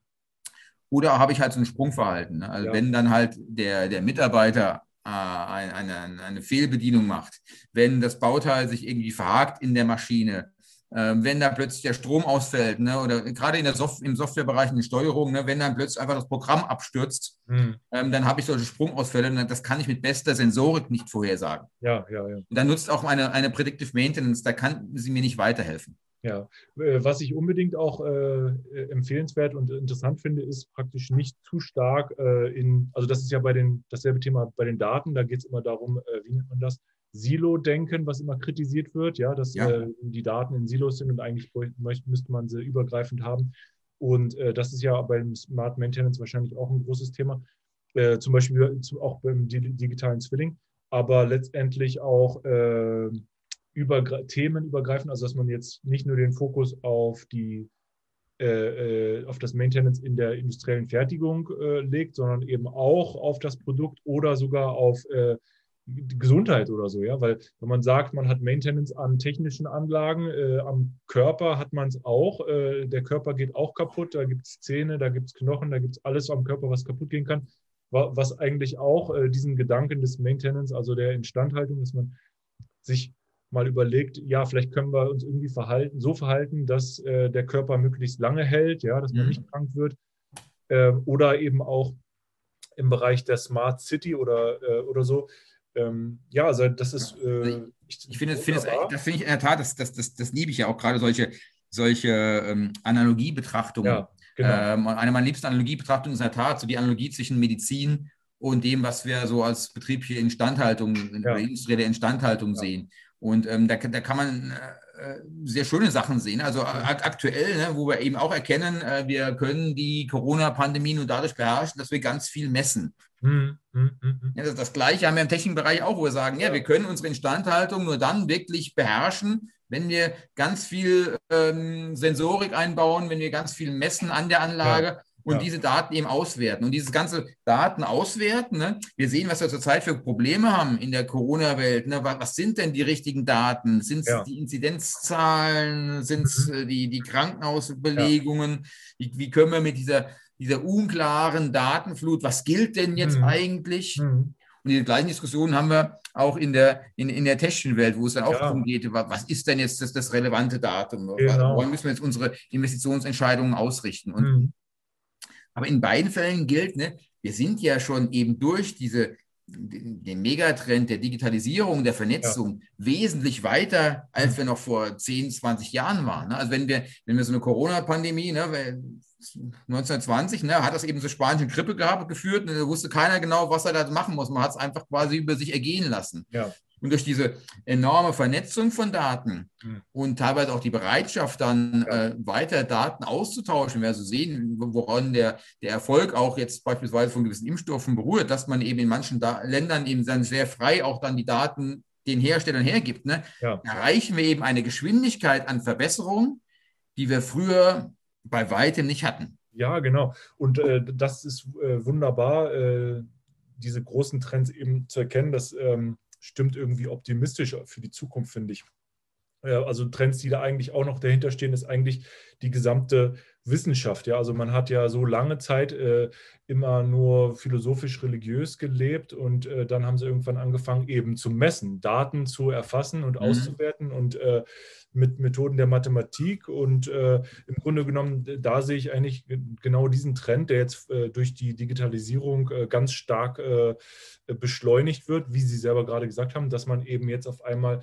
Oder habe ich halt so ein Sprungverhalten? Ne? Also ja. wenn dann halt der, der Mitarbeiter äh, eine, eine, eine Fehlbedienung macht, wenn das Bauteil sich irgendwie verhakt in der Maschine, wenn da plötzlich der Strom ausfällt, ne, oder gerade in der Soft im Softwarebereich in der Steuerung, ne, wenn dann plötzlich einfach das Programm abstürzt, mhm. ähm, dann habe ich solche Sprungausfälle und das kann ich mit bester Sensorik nicht vorhersagen. Ja, ja, ja. Und dann nutzt auch eine, eine Predictive Maintenance, da kann sie mir nicht weiterhelfen. Ja, äh, was ich unbedingt auch äh, empfehlenswert und interessant finde, ist praktisch nicht zu stark äh, in, also das ist ja bei den, dasselbe Thema bei den Daten, da geht es immer darum, äh, wie nennt man das, Silo-Denken, was immer kritisiert wird, ja, dass ja. Äh, die Daten in Silos sind und eigentlich müsste man sie übergreifend haben. Und äh, das ist ja beim Smart Maintenance wahrscheinlich auch ein großes Thema, äh, zum Beispiel auch beim digitalen Zwilling, aber letztendlich auch äh, über, themenübergreifend, also dass man jetzt nicht nur den Fokus auf die äh, äh, auf das Maintenance in der industriellen Fertigung legt, sondern eben auch auf das Produkt oder sogar auf Gesundheit oder so, ja, weil wenn man sagt, man hat Maintenance an technischen Anlagen, äh, am Körper hat man es auch, äh, der Körper geht auch kaputt, da gibt es Zähne, da gibt es Knochen, da gibt es alles am Körper, was kaputt gehen kann, was eigentlich auch äh, diesen Gedanken des Maintenance, also der Instandhaltung, dass man sich mal überlegt, ja, vielleicht können wir uns irgendwie verhalten, so verhalten, dass äh, der Körper möglichst lange hält, ja, dass man mhm. nicht krank wird, ähm, oder eben auch im Bereich der Smart City oder, äh, oder so, ähm, ja, also das ist. Äh, ich, ich finde, find das finde ich in der Tat, das, das, das, das liebe ich ja auch gerade solche, solche ähm, Analogiebetrachtungen. Ja, genau. ähm, eine meiner liebsten Analogiebetrachtungen ist in der Tat so die Analogie zwischen Medizin und dem, was wir so als betriebliche Instandhaltung, ja. industrielle Instandhaltung ja. sehen. Und ähm, da, da kann man äh, sehr schöne Sachen sehen. Also aktuell, ne, wo wir eben auch erkennen, äh, wir können die Corona-Pandemie nur dadurch beherrschen, dass wir ganz viel messen. Mhm. Mhm. Ja, das, das, Gleiche haben wir im technischen Bereich auch, wo wir sagen, ja, wir können unsere Instandhaltung nur dann wirklich beherrschen, wenn wir ganz viel ähm, Sensorik einbauen, wenn wir ganz viel messen an der Anlage. Ja und ja. diese Daten eben auswerten. Und dieses ganze Daten auswerten, ne? wir sehen, was wir zurzeit für Probleme haben in der Corona-Welt. Ne? Was, sind denn die richtigen Daten? Sind es ja. die Inzidenzzahlen? Sind es mhm. Äh, die, die Krankenhausbelegungen? Ja. Wie, wie, können wir mit dieser, dieser unklaren Datenflut, was gilt denn jetzt mhm. eigentlich? Mhm. Und die gleichen Diskussionen haben wir auch in der, in, in der technischen Welt, wo es dann auch darum geht, was ist denn jetzt das, das relevante Datum? Genau. Woran müssen wir jetzt unsere Investitionsentscheidungen ausrichten? Und mhm. Aber in beiden Fällen gilt, ne, wir sind ja schon eben durch diese, den Megatrend der Digitalisierung, der Vernetzung ja. wesentlich weiter, als wir noch vor 10, 20 Jahren waren. Ne? Also wenn wir, wenn wir so eine Corona-Pandemie, ne, 1920, ne, hat das eben so spanische Grippe gehabt, geführt, ne, da wusste keiner genau, was er da machen muss. Man hat es einfach quasi über sich ergehen lassen. Ja. Und durch diese enorme Vernetzung von Daten mhm. und teilweise auch die Bereitschaft, dann ja. äh, weiter Daten auszutauschen, wir also sehen, woran der, der Erfolg auch jetzt beispielsweise von gewissen Impfstoffen beruht, dass man eben in manchen da Ländern eben dann sehr frei auch dann die Daten den Herstellern hergibt, ne? ja. erreichen wir eben eine Geschwindigkeit an Verbesserung, die wir früher bei weitem nicht hatten. Ja, genau. Und äh, das ist äh, wunderbar, äh, diese großen Trends eben zu erkennen, dass ähm, stimmt irgendwie optimistisch für die Zukunft, finde ich. Also Trends, die da eigentlich auch noch dahinter stehen, ist eigentlich die gesamte Wissenschaft. Ja, also man hat ja so lange Zeit äh, immer nur philosophisch-religiös gelebt und äh, dann haben sie irgendwann angefangen, eben zu messen, Daten zu erfassen und mhm. auszuwerten und äh, mit Methoden der Mathematik. Und äh, im Grunde genommen, da sehe ich eigentlich genau diesen Trend, der jetzt äh, durch die Digitalisierung äh, ganz stark beschleunigt wird, wie Sie selber gerade gesagt haben, dass man eben jetzt auf einmal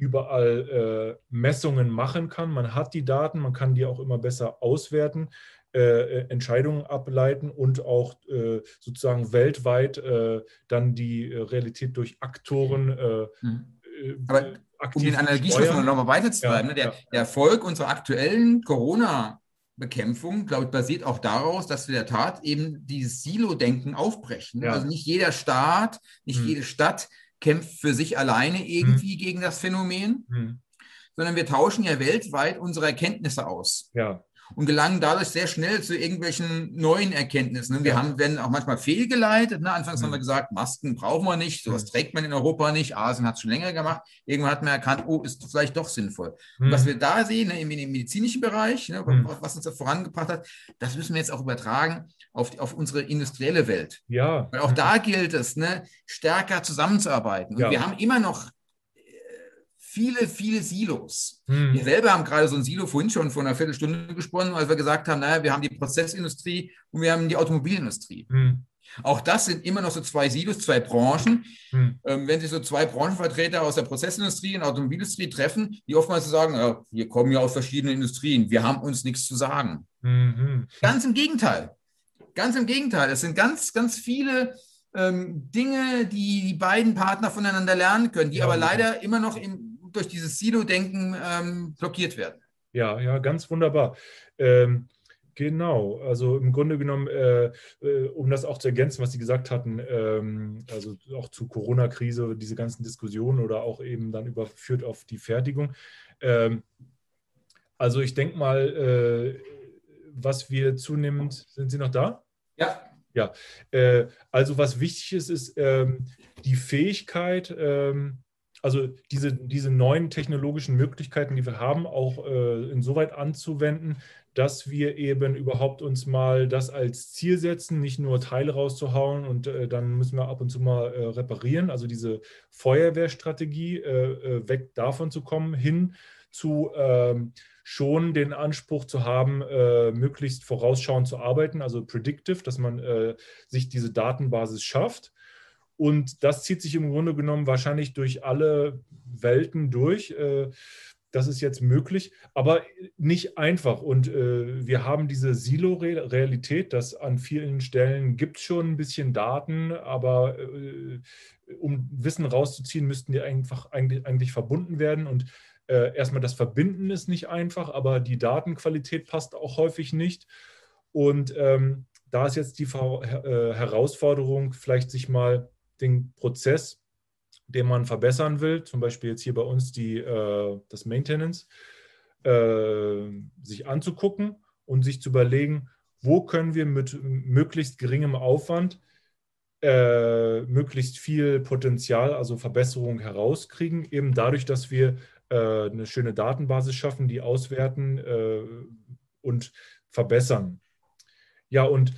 überall äh, Messungen machen kann. Man hat die Daten, man kann die auch immer besser auswerten, äh, Entscheidungen ableiten und auch äh, sozusagen weltweit äh, dann die Realität durch Aktoren. Äh, mhm. Äh, Aber um den Analogieschluss nochmal weiterzutreiben, ja, ne? der, ja. der Erfolg unserer aktuellen Corona- Bekämpfung, glaube ich, basiert auch daraus, dass wir der Tat eben dieses Silo-Denken aufbrechen. Ja. Also nicht jeder Staat, nicht hm. jede Stadt kämpft für sich alleine irgendwie hm. gegen das Phänomen, hm. sondern wir tauschen ja weltweit unsere Erkenntnisse aus. Ja und gelangen dadurch sehr schnell zu irgendwelchen neuen Erkenntnissen. Wir haben, werden auch manchmal fehlgeleitet. Ne? Anfangs mhm. haben wir gesagt, Masken brauchen wir nicht, sowas mhm. trägt man in Europa nicht. Asien hat es schon länger gemacht. Irgendwann hat man erkannt, oh, ist vielleicht doch sinnvoll. Mhm. Und was wir da sehen, ne, im, im, medizinischen Bereich, ne, mhm. was uns da vorangebracht hat, das müssen wir jetzt auch übertragen auf, auf unsere industrielle Welt. Ja. Weil auch da gilt es, ne, stärker zusammenzuarbeiten. Und ja. wir haben immer noch viele, viele Silos. Hm. Wir selber haben gerade so ein Silo vorhin schon vor einer Viertelstunde gesponnen, als wir gesagt haben, naja, wir haben die Prozessindustrie und wir haben die Automobilindustrie. Hm. Auch das sind immer noch so zwei Silos, zwei Branchen. Hm. Ähm, wenn sich so zwei Branchenvertreter aus der Prozessindustrie und Automobilindustrie treffen, die oftmals sagen, ja, wir kommen ja aus verschiedenen Industrien, wir haben uns nichts zu sagen. Mhm. Ganz im Gegenteil. Ganz im Gegenteil. Es sind ganz, ganz viele ähm, Dinge, die die beiden Partner voneinander lernen können, die ja, aber leider immer noch im, durch dieses Silo-Denken ähm, blockiert werden. Ja, ja, ganz wunderbar. Ähm, genau, also im Grunde genommen, äh, äh, um das auch zu ergänzen, was Sie gesagt hatten, ähm, also auch zu Corona-Krise, diese ganzen Diskussionen oder auch eben dann überführt auf die Fertigung. Ähm, also ich denke mal, äh, was wir zunehmend, sind Sie noch da? Ja. Ja, äh, also was wichtig ist, ist ähm, die Fähigkeit, ähm, also diese, diese neuen technologischen Möglichkeiten, die wir haben, auch äh, insoweit anzuwenden, dass wir eben überhaupt uns mal das als Ziel setzen, nicht nur Teile rauszuhauen und äh, dann müssen wir ab und zu mal äh, reparieren. Also diese Feuerwehrstrategie, äh, äh weg davon zu kommen, hin zu ähm, schon den Anspruch zu haben, äh, möglichst vorausschauend zu arbeiten, also predictive, dass man sich diese Datenbasis schafft und das zieht sich im Grunde genommen wahrscheinlich durch alle Welten durch. Äh, das ist jetzt möglich, aber nicht einfach. Und äh, wir haben diese Silo-Realität, dass an vielen Stellen gibt es schon ein bisschen Daten, aber äh, um Wissen rauszuziehen, müssten die einfach eigentlich, eigentlich verbunden werden. Und erstmal das Verbinden ist nicht einfach, aber die Datenqualität passt auch häufig nicht. Und ähm, da ist jetzt die Herausforderung, vielleicht sich mal den Prozess den man verbessern will, zum Beispiel jetzt hier bei uns die, äh, das Maintenance, äh, sich anzugucken und sich zu überlegen, wo können wir mit möglichst geringem Aufwand äh, möglichst viel Potenzial, also Verbesserung herauskriegen, eben dadurch, dass wir äh, eine schöne Datenbasis schaffen, die auswerten äh, und verbessern. Ja, und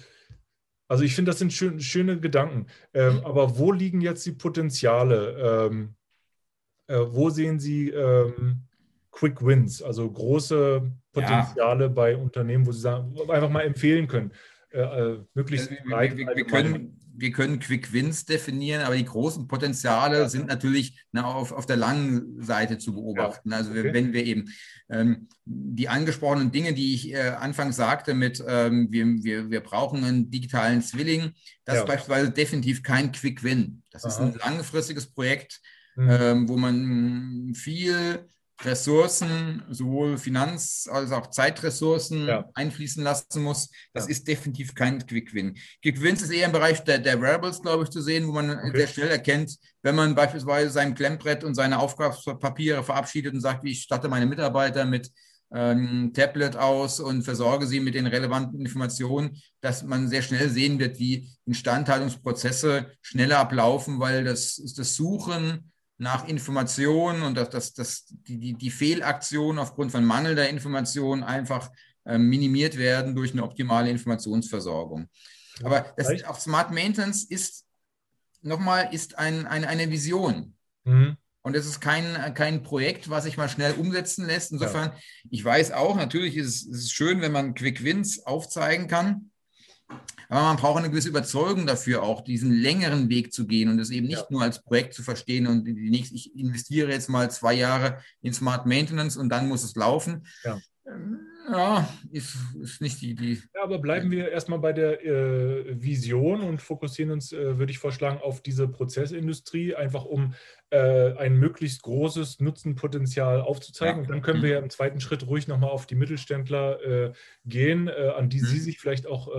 also ich finde, das sind schön, schöne Gedanken. Ähm, mhm. aber wo liegen jetzt die Potenziale? Ähm, äh, wo sehen Sie ähm, Quick Wins, also große Potenziale ja. bei Unternehmen, wo Sie sagen, einfach mal empfehlen können? Äh, äh möglichst also, wir, wir, wir, können, wir können Quick Wins definieren, aber die großen Potenziale sind natürlich na, auf, auf der langen Seite zu beobachten. Ja. Also okay. wenn wir eben ähm, die angesprochenen Dinge, die ich äh, anfangs sagte, mit ähm, wir, wir, wir brauchen einen digitalen Zwilling, das ja. ist beispielsweise definitiv kein Quick Win. Das Aha. ist ein langfristiges Projekt, mhm. ähm, wo man viel Ressourcen, sowohl Finanz- als auch Zeitressourcen ja. einfließen lassen muss. Das ja. ist definitiv kein Quick-Win. Quick-Wins ist eher im Bereich der, der Wearables, glaube ich, zu sehen, wo man okay. sehr schnell erkennt, wenn man beispielsweise sein Klemmbrett und seine Aufgabenpapiere verabschiedet und sagt, ich statte meine Mitarbeiter mit ähm, Tablet aus und versorge sie mit den relevanten Informationen, dass man sehr schnell sehen wird, wie Instandhaltungsprozesse schneller ablaufen, weil das, das Suchen nach Informationen und dass das, das, die, die, die Fehlaktionen aufgrund von mangelnder Information einfach äh, minimiert werden durch eine optimale Informationsversorgung. Aber das, auch Smart Maintenance ist nochmal ist ein, ein, eine Vision. Mhm. Und es ist kein, kein Projekt, was sich mal schnell umsetzen lässt. Insofern, ja. ich weiß auch, natürlich ist es, ist es schön, wenn man Quick Wins aufzeigen kann. Aber man braucht eine gewisse Überzeugung dafür, auch diesen längeren Weg zu gehen und es eben nicht ja. nur als Projekt zu verstehen und die nächste, ich investiere jetzt mal zwei Jahre in Smart Maintenance und dann muss es laufen. Ja. Ähm, ja, ist, ist nicht die Idee. Ja, aber bleiben wir erstmal bei der äh, Vision und fokussieren uns, äh, würde ich vorschlagen, auf diese Prozessindustrie, einfach um äh, ein möglichst großes Nutzenpotenzial aufzuzeigen. Ja. Und dann können mhm. wir im zweiten Schritt ruhig nochmal auf die Mittelständler äh, gehen, äh, an die mhm. Sie sich vielleicht auch äh,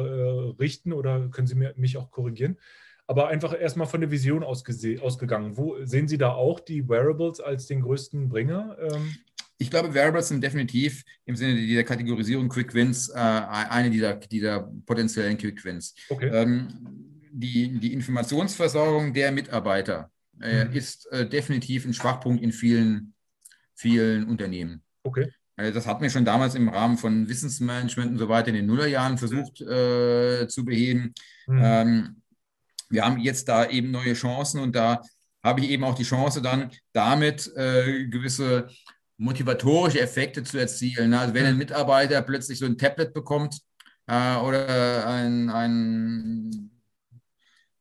richten oder können Sie mir, mich auch korrigieren. Aber einfach erstmal von der Vision ausgegangen. Wo sehen Sie da auch die Wearables als den größten Bringer? Ähm? Ich glaube, Wearables sind definitiv im Sinne dieser Kategorisierung Quick Wins äh, eine dieser, dieser potenziellen Quick Wins. Okay. Ähm, die, die Informationsversorgung der Mitarbeiter äh, mhm. ist äh, definitiv ein Schwachpunkt in vielen, vielen Unternehmen. Okay. Äh, das hat mir schon damals im Rahmen von Wissensmanagement und so weiter in den Nullerjahren versucht äh, zu beheben. Mhm. Ähm, wir haben jetzt da eben neue Chancen und da habe ich eben auch die Chance, dann damit äh, gewisse motivatorische Effekte zu erzielen. Also wenn ein mhm. Mitarbeiter plötzlich so ein Tablet bekommt äh, oder ein, ein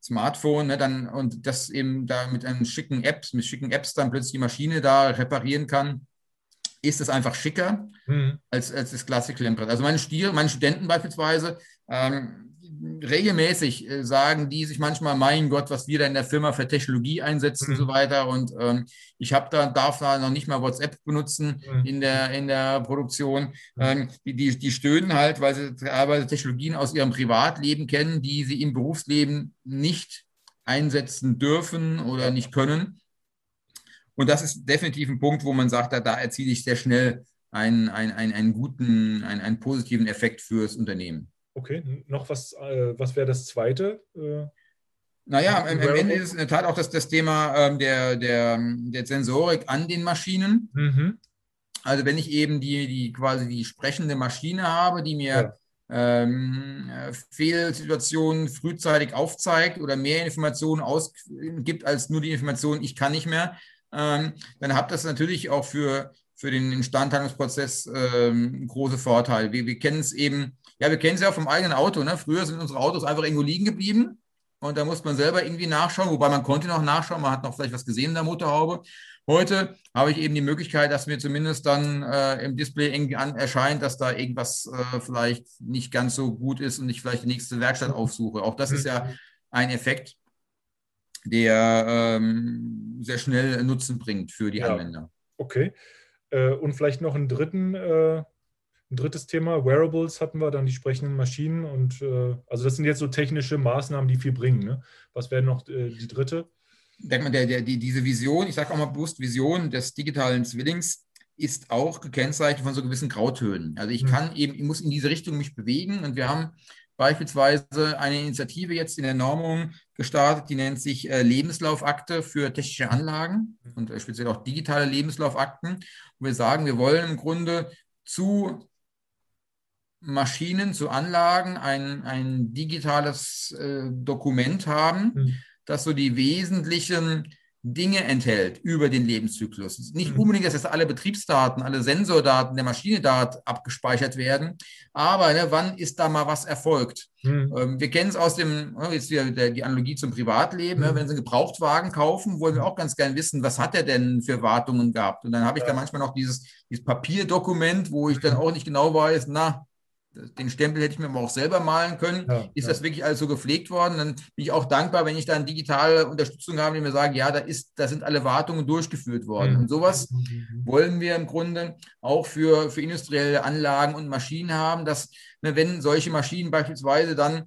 Smartphone, ne, dann und das eben da mit einem schicken Apps, mit schicken Apps dann plötzlich die Maschine da reparieren kann, ist es einfach schicker mhm. als, als das Classic Lamprad. Also meine, Stier, meine Studenten beispielsweise, ähm, regelmäßig äh, sagen die sich manchmal, mein Gott, was wir da in der Firma für Technologie einsetzen mhm. und so weiter. Und ähm, ich habe da, darf da noch nicht mal WhatsApp benutzen mhm. in, der, in der Produktion. Mhm. Ähm, die, die, die stöhnen halt, weil sie teilweise Technologien aus ihrem Privatleben kennen, die sie im Berufsleben nicht einsetzen dürfen oder nicht können. Und das ist definitiv ein Punkt, wo man sagt, da, da erziele ich sehr schnell einen, einen, einen, einen guten, einen, einen positiven Effekt fürs Unternehmen. Okay, noch was, äh, was wäre das zweite? Äh, naja, am, am Ende ist es in der Tat auch das, das Thema ähm, der, der, der Sensorik an den Maschinen. Mhm. Also wenn ich eben die, die quasi die sprechende Maschine habe, die mir ja. ähm, Fehlsituationen frühzeitig aufzeigt oder mehr Informationen ausgibt als nur die Information, ich kann nicht mehr, ähm, dann hat das natürlich auch für, für den Instandhaltungsprozess ähm, große Vorteile. Wir, wir kennen es eben ja, wir kennen es ja vom eigenen Auto. Ne? Früher sind unsere Autos einfach irgendwo liegen geblieben und da muss man selber irgendwie nachschauen, wobei man konnte noch nachschauen, man hat noch vielleicht was gesehen in der Motorhaube. Heute habe ich eben die Möglichkeit, dass mir zumindest dann äh, im Display irgendwie erscheint, dass da irgendwas äh, vielleicht nicht ganz so gut ist und ich vielleicht die nächste Werkstatt aufsuche. Auch das ist ja ein Effekt, der ähm, sehr schnell Nutzen bringt für die ja. Anwender. Okay. Äh, und vielleicht noch einen dritten äh, ein drittes Thema, Wearables hatten wir, dann die sprechenden Maschinen und äh, also das sind jetzt so technische Maßnahmen, die viel bringen. Ne? Was wäre noch die dritte? denkt man, der, der, die, diese Vision, ich sage auch mal bewusst Vision des digitalen Zwillings, ist auch gekennzeichnet von so gewissen Grautönen. Also ich mhm. kann eben, ich muss in diese Richtung mich bewegen und wir haben beispielsweise eine Initiative jetzt in der Normung gestartet, die nennt sich äh, Lebenslaufakte für technische Anlagen mhm. und äh, speziell auch digitale Lebenslaufakten. Und wir sagen, wir wollen im Grunde zu Maschinen, zu Anlagen ein, ein digitales äh, Dokument haben, mhm. das so die wesentlichen Dinge enthält über den Lebenszyklus. Nicht mhm. unbedingt, dass jetzt alle Betriebsdaten, alle Sensordaten der Maschine da abgespeichert werden, aber ne, wann ist da mal was erfolgt? Mhm. Ähm, wir kennen es aus dem, oh, jetzt wieder der, die Analogie zum Privatleben, ne, mhm. wenn Sie einen Gebrauchtwagen kaufen, wollen wir auch ganz gerne wissen, was hat er denn für Wartungen gehabt? Und dann habe ich ja. da manchmal noch dieses, dieses Papierdokument, wo ich dann mhm. auch nicht genau weiß, na, den Stempel hätte ich mir aber auch selber malen können. Ja, ist ja. das wirklich alles so gepflegt worden? Dann bin ich auch dankbar, wenn ich dann digitale Unterstützung habe, die mir sagen, ja, da, ist, da sind alle Wartungen durchgeführt worden. Mhm. Und sowas mhm. wollen wir im Grunde auch für, für industrielle Anlagen und Maschinen haben, dass, ne, wenn solche Maschinen beispielsweise dann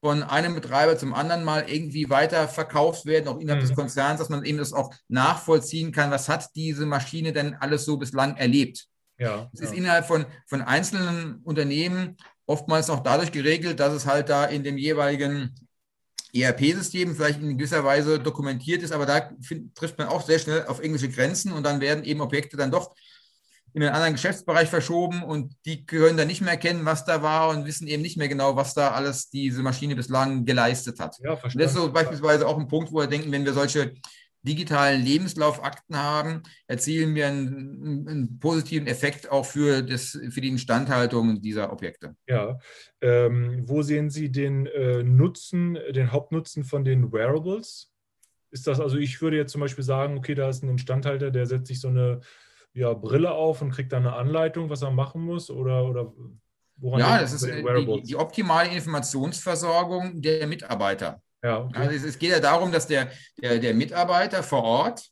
von einem Betreiber zum anderen mal irgendwie weiter verkauft werden, auch innerhalb mhm. des Konzerns, dass man eben das auch nachvollziehen kann, was hat diese Maschine denn alles so bislang erlebt. Ja, es ist innerhalb von, von einzelnen Unternehmen oftmals auch dadurch geregelt, dass es halt da in dem jeweiligen ERP-System vielleicht in gewisser Weise dokumentiert ist, aber da find, trifft man auch sehr schnell auf englische Grenzen und dann werden eben Objekte dann doch in einen anderen Geschäftsbereich verschoben und die können dann nicht mehr erkennen, was da war und wissen eben nicht mehr genau, was da alles diese Maschine bislang geleistet hat. Ja, das ist so beispielsweise auch ein Punkt, wo wir denken, wenn wir solche digitalen Lebenslaufakten haben, erzielen wir einen, einen, positiven Effekt auch für, das, für die Instandhaltung dieser Objekte. Ja, ähm, wo sehen Sie den äh, Nutzen, den Hauptnutzen von den Wearables? Ist das, also ich würde jetzt zum Beispiel sagen, okay, da ist ein Instandhalter, der setzt sich so eine ja, Brille auf und kriegt dann eine Anleitung, was er machen muss oder, oder woran Ja, das ist die, die optimale Informationsversorgung der Mitarbeiter. Ja, okay. Also es, geht ja darum, dass der, der, der Mitarbeiter vor Ort,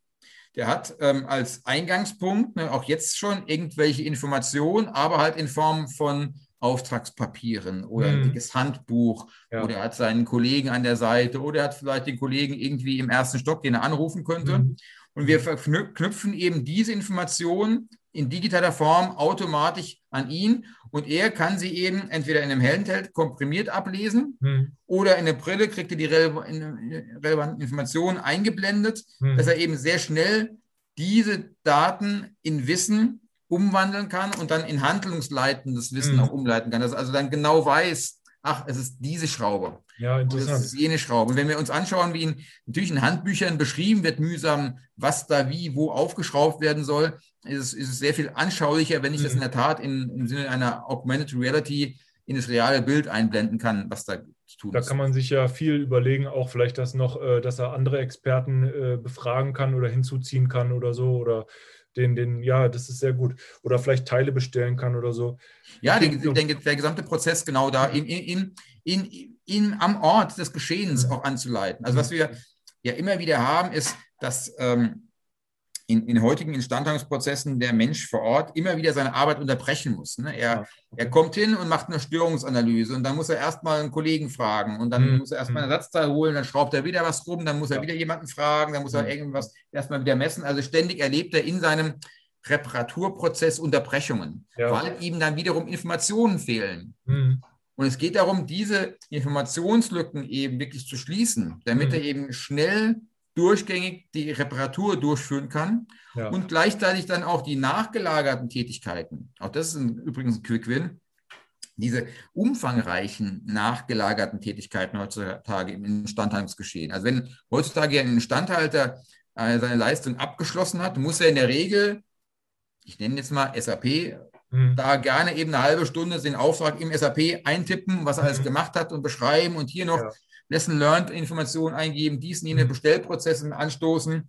der hat ähm, als Eingangspunkt ne, auch jetzt schon irgendwelche Informationen, aber halt in Form von Auftragspapieren oder mhm. ein dickes Handbuch ja. oder er hat seinen Kollegen an der Seite oder er hat vielleicht den Kollegen irgendwie im ersten Stock, den er anrufen könnte. Mhm. Und wir verknüpfen eben diese Informationen in digitaler Form automatisch an ihn und er kann sie eben entweder in einem Handheld komprimiert ablesen hm. oder in der Brille kriegt er die relevanten Informationen eingeblendet, hm. dass er eben sehr schnell diese Daten in Wissen umwandeln kann und dann in handlungsleitendes Wissen hm. auch umleiten kann. Dass er also dann genau weiß, ach, es ist diese Schraube. Ja, interessant. Das ist jene Schraube. Und wenn wir uns anschauen, wie in natürlich in Handbüchern beschrieben wird, mühsam, was da wie, wo aufgeschraubt werden soll, ist es, ist es sehr viel anschaulicher, wenn ich mhm. das in der Tat in, im Sinne einer Augmented Reality in das reale Bild einblenden kann, was da zu tun da ist. Da kann man sich ja viel überlegen, auch vielleicht, dass noch, äh, dass er andere Experten äh, befragen kann oder hinzuziehen kann oder so oder den, den, ja, das ist sehr gut. Oder vielleicht Teile bestellen kann oder so. Ja, den, den, der gesamte Prozess genau da in, in, in, in, am Ort des Geschehens auch anzuleiten. Also was wir ja immer wieder haben, ist, dass ähm, in, in heutigen Instandhaltungsprozessen der Mensch vor Ort immer wieder seine Arbeit unterbrechen muss. Ne? Er, er kommt hin und macht eine Störungsanalyse und dann muss er erstmal einen Kollegen fragen und dann mhm. muss er erstmal ein Ersatzteil holen, dann schraubt er wieder was rum, dann muss er wieder jemanden fragen, dann muss er mhm. irgendwas erstmal wieder messen. Also ständig erlebt er in seinem Reparaturprozess Unterbrechungen, ja. weil ihm dann wiederum Informationen fehlen. Mhm. Und es geht darum, diese Informationslücken eben wirklich zu schließen, damit mhm. er eben schnell durchgängig die Reparatur durchführen kann ja. und gleichzeitig dann auch die nachgelagerten Tätigkeiten, auch das ist ein, übrigens ein Quick-Win, diese umfangreichen nachgelagerten Tätigkeiten heutzutage im Instandhaltungsgeschehen. Also wenn heutzutage ein Instandhalter äh, seine Leistung abgeschlossen hat, muss er in der Regel, ich nenne jetzt mal SAP, mhm. da gerne eben eine halbe Stunde den Auftrag im SAP eintippen, was er mhm. alles gemacht hat und beschreiben und hier noch ja. Lesson Learned Informationen eingeben, dies und jene mhm. Bestellprozesse anstoßen.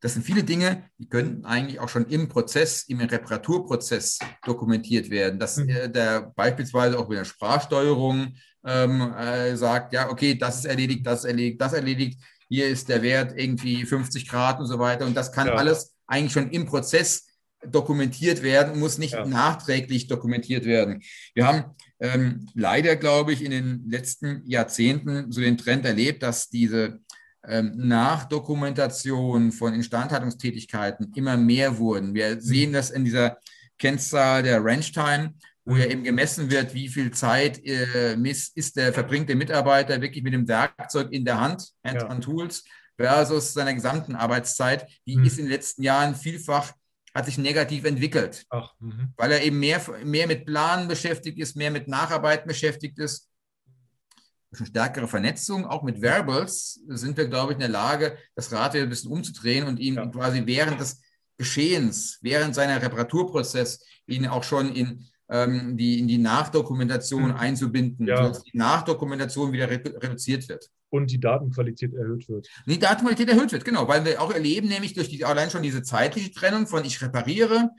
Das sind viele Dinge, die können eigentlich auch schon im Prozess, im Reparaturprozess dokumentiert werden. Dass mhm. äh, der beispielsweise auch mit der Sprachsteuerung ähm, äh, sagt, ja, okay, das ist erledigt, das ist erledigt, das erledigt. Hier ist der Wert irgendwie 50 Grad und so weiter. Und das kann ja. alles eigentlich schon im Prozess dokumentiert werden, muss nicht ja. nachträglich dokumentiert werden. Wir haben ähm, leider, glaube ich, in den letzten Jahrzehnten so den Trend erlebt, dass diese ähm, Nachdokumentation von Instandhaltungstätigkeiten immer mehr wurden. Wir sehen das in dieser Kennzahl der Range Time, wo ja eben gemessen wird, wie viel Zeit äh, ist der, verbringt der Mitarbeiter wirklich mit dem Werkzeug in der Hand, Hands-on-Tools, versus seiner gesamten Arbeitszeit. Die mhm. ist in den letzten Jahren vielfach hat sich negativ entwickelt, Ach, mhm. weil er eben mehr, mehr mit Planen beschäftigt ist, mehr mit Nacharbeiten beschäftigt ist eine stärkere Vernetzung, auch mit Variables, sind wir, glaube ich, in der Lage, das Rad ein bisschen umzudrehen und ihn ja. quasi während des Geschehens, während seiner Reparaturprozess, ihn auch schon in, ähm, die, in die Nachdokumentation mhm. einzubinden, ja. sodass die Nachdokumentation wieder redu reduziert wird. Und die Datenqualität erhöht wird. Die Datenqualität erhöht wird, genau, weil wir auch erleben, nämlich durch die, allein schon diese zeitliche Trennung von ich repariere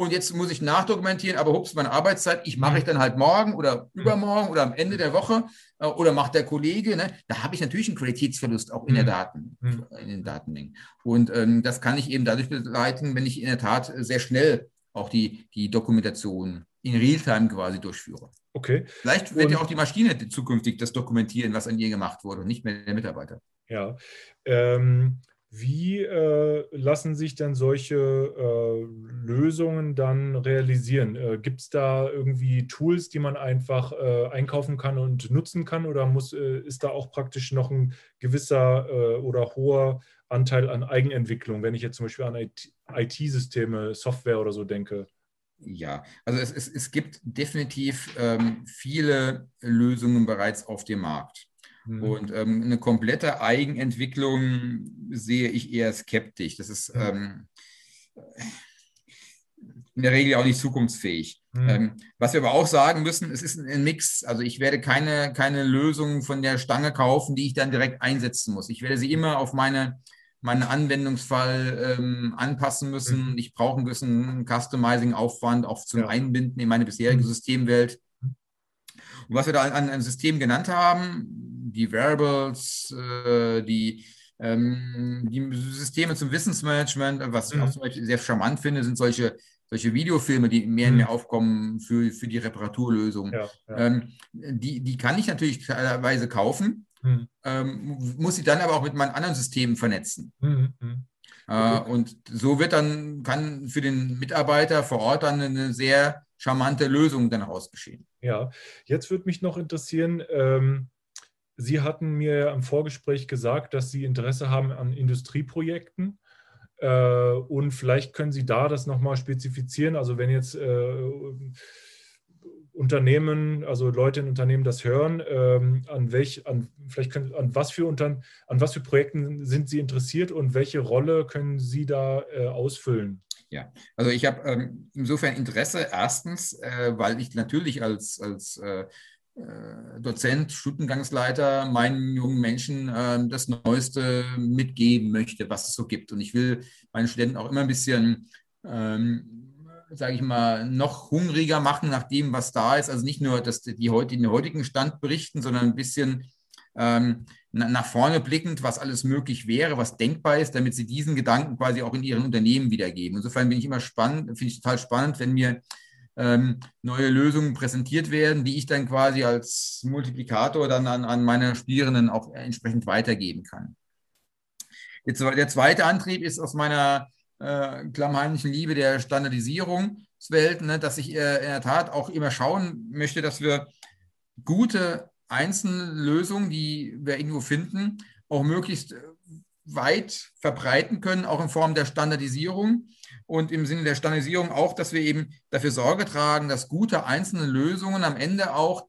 und jetzt muss ich nachdokumentieren, aber hups, meine Arbeitszeit, ich mache ich dann halt morgen oder übermorgen oder am Ende der Woche äh, oder macht der Kollege. Ne? Da habe ich natürlich einen Qualitätsverlust auch in der mhm. Daten, mhm. in den Datenmengen. Und ähm, das kann ich eben dadurch begleiten, wenn ich in der Tat sehr schnell auch die, die Dokumentation in Realtime quasi durchführe. Okay. Vielleicht wird und, ja auch die Maschine zukünftig das dokumentieren, was an ihr gemacht wurde und nicht mehr der Mitarbeiter. Ja. Ähm, wie äh, lassen sich denn solche äh, Lösungen dann realisieren? Äh, Gibt es da irgendwie Tools, die man einfach äh, einkaufen kann und nutzen kann? Oder muss, äh, ist da auch praktisch noch ein gewisser äh, oder hoher Anteil an Eigenentwicklung, wenn ich jetzt zum Beispiel an IT-Systeme, Software oder so denke? Ja, also es, es, es gibt definitiv ähm, viele Lösungen bereits auf dem Markt. Mhm. Und ähm, eine komplette Eigenentwicklung sehe ich eher skeptisch. Das ist ähm, in der Regel auch nicht zukunftsfähig. Mhm. Ähm, was wir aber auch sagen müssen, es ist ein Mix. Also ich werde keine, keine Lösung von der Stange kaufen, die ich dann direkt einsetzen muss. Ich werde sie immer auf meine, meinen Anwendungsfall ähm, anpassen müssen. Mhm. Ich brauche ein bisschen Customizing-Aufwand auch zum ja. Einbinden in meine bisherige mhm. Systemwelt. Und was wir da an, an System genannt haben, die Variables, äh, die, ähm, die Systeme zum Wissensmanagement, was ich mhm. auch zum Beispiel sehr charmant finde, sind solche, solche Videofilme, die mehr und mehr mhm. aufkommen für, für die Reparaturlösung. Ja, ja. Ähm, die, die kann ich natürlich teilweise kaufen, mhm. ähm, muss sie dann aber auch mit meinen anderen Systemen vernetzen. Mhm. Äh, und so wird dann, kann für den Mitarbeiter vor Ort dann eine sehr charmante Lösung dann ausgeschehen. Ja, jetzt würde mich noch interessieren, ähm, Sie hatten mir im Vorgespräch gesagt, dass Sie Interesse haben an Industrieprojekten. Äh, und vielleicht können Sie da das nochmal spezifizieren. Also wenn jetzt äh, Unternehmen, also Leute in Unternehmen das hören, ähm, an welch, an, vielleicht können, an was für Unter, an was für Projekten sind Sie interessiert und welche Rolle können Sie da äh, ausfüllen? Ja, also ich habe ähm, insofern Interesse, erstens, äh, weil ich natürlich als, als äh, äh, Dozent, Studiengangsleiter meinen jungen Menschen äh, das Neueste mitgeben möchte, was es so gibt. Und ich will meinen Studenten auch immer ein bisschen, ähm, sage ich mal, noch hungriger machen nach dem, was da ist. Also nicht nur, dass die heute den heutigen Stand berichten, sondern ein bisschen ähm, nach vorne blickend, was alles möglich wäre, was denkbar ist, damit sie diesen Gedanken quasi auch in ihren Unternehmen wiedergeben. Insofern bin ich immer spannend, finde ich total spannend, wenn mir ähm, neue Lösungen präsentiert werden, die ich dann quasi als Multiplikator dann an, an meine Studierenden auch entsprechend weitergeben kann. Jetzt, der zweite Antrieb ist aus meiner äh, klammheimlichen Liebe der Standardisierungswelt, ne, dass ich äh, in der Tat auch immer schauen möchte, dass wir gute einzelne Lösungen, die wir irgendwo finden, auch möglichst weit verbreiten können, auch in Form der Standardisierung und im Sinne der Standardisierung auch, dass wir eben dafür Sorge tragen, dass gute einzelne Lösungen am Ende auch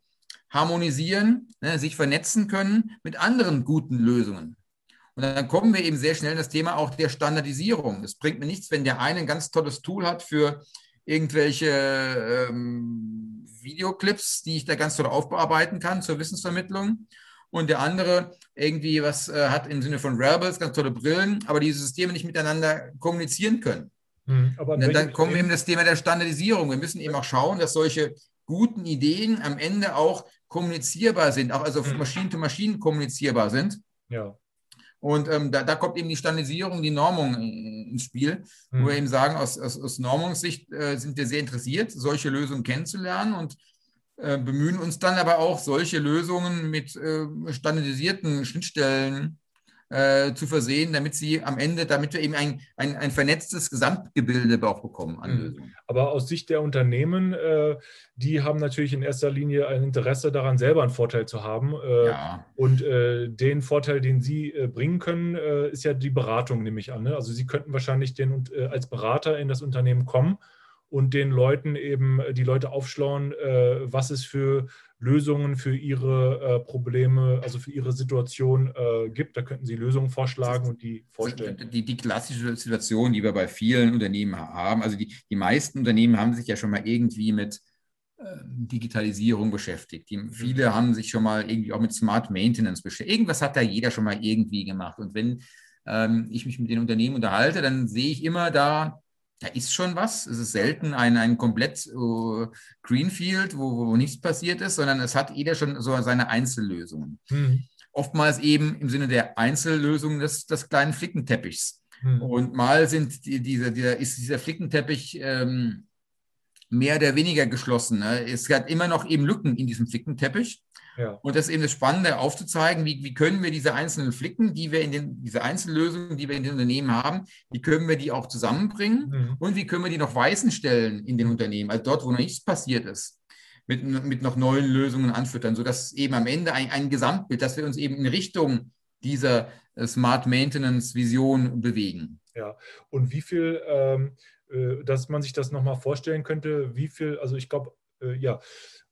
harmonisieren, ne, sich vernetzen können mit anderen guten Lösungen. Und dann kommen wir eben sehr schnell in das Thema auch der Standardisierung. Es bringt mir nichts, wenn der eine ein ganz tolles Tool hat für irgendwelche ähm, Videoclips, die ich da ganz toll aufbearbeiten kann zur Wissensvermittlung. Und der andere irgendwie was äh, hat im Sinne von Rebels, ganz tolle Brillen, aber diese Systeme nicht miteinander kommunizieren können. Hm, dann, dann kommen eben das Thema der Standardisierung. Wir müssen eben auch schauen, dass solche guten Ideen am Ende auch kommunizierbar sind, auch also hm. Maschinen to Maschinen kommunizierbar sind. Ja. Und ähm, da, da, kommt eben die Standardisierung, die Normung ins Spiel, hm. wo wir eben sagen, aus, aus, aus Normungssicht äh, sind wir sehr interessiert, solche Lösungen kennenzulernen und äh, bemühen uns dann aber auch, solche Lösungen mit äh, standardisierten Schnittstellen äh, zu versehen, damit sie am Ende, damit wir eben ein, ein, ein vernetztes Gesamtgebilde auch bekommen an mhm. Lösungen. Aber aus Sicht der Unternehmen, äh, die haben natürlich in erster Linie ein Interesse daran, selber einen Vorteil zu haben. Äh, ja. Und äh, den Vorteil, den sie äh, bringen können, äh, ist ja die Beratung, nehme ich an. Ne? Also sie könnten wahrscheinlich den, als Berater in das Unternehmen kommen und den Leuten eben die Leute aufschlauen, was es für Lösungen für ihre äh, Probleme, also für ihre Situation äh, gibt. Da könnten Sie Lösungen vorschlagen und die vorstellen. Die, die, klassische Situation, die wir bei vielen Unternehmen haben, also die, die meisten Unternehmen haben sich ja schon mal irgendwie mit äh, Digitalisierung beschäftigt. Die, mhm. viele haben sich schon mal irgendwie auch mit Smart Maintenance beschäftigt. Irgendwas hat da jeder schon mal irgendwie gemacht. Und wenn ähm, ich mich mit den Unternehmen unterhalte, dann sehe ich immer da da ist schon was. Es ist selten ein, ein komplett uh, Greenfield, wo, wo nichts passiert ist, sondern es hat jeder schon so seine Einzellösungen. Mhm. Oftmals eben im Sinne der Einzellösung des, des kleinen Flickenteppichs. Mhm. Und mal sind die, diese, dieser, ist dieser Flickenteppich ähm, mehr oder weniger geschlossen. Ne? Es hat immer noch eben Lücken in diesem Flickenteppich. Ja. Und das ist eben das Spannende, aufzuzeigen, wie, wie können wir diese einzelnen Flicken, die wir in den, diese Einzellösungen, die wir in den Unternehmen haben, wie können wir die auch zusammenbringen mhm. und wie können wir die noch weißen stellen in den Unternehmen, also dort, wo noch nichts passiert ist, mit, mit noch neuen Lösungen anfüttern, sodass eben am Ende ein, ein Gesamtbild, dass wir uns eben in Richtung dieser äh, Smart Maintenance Vision bewegen. Ja, und wie viel, ähm, äh, dass man sich das nochmal vorstellen könnte, wie viel, also ich glaube, äh, ja,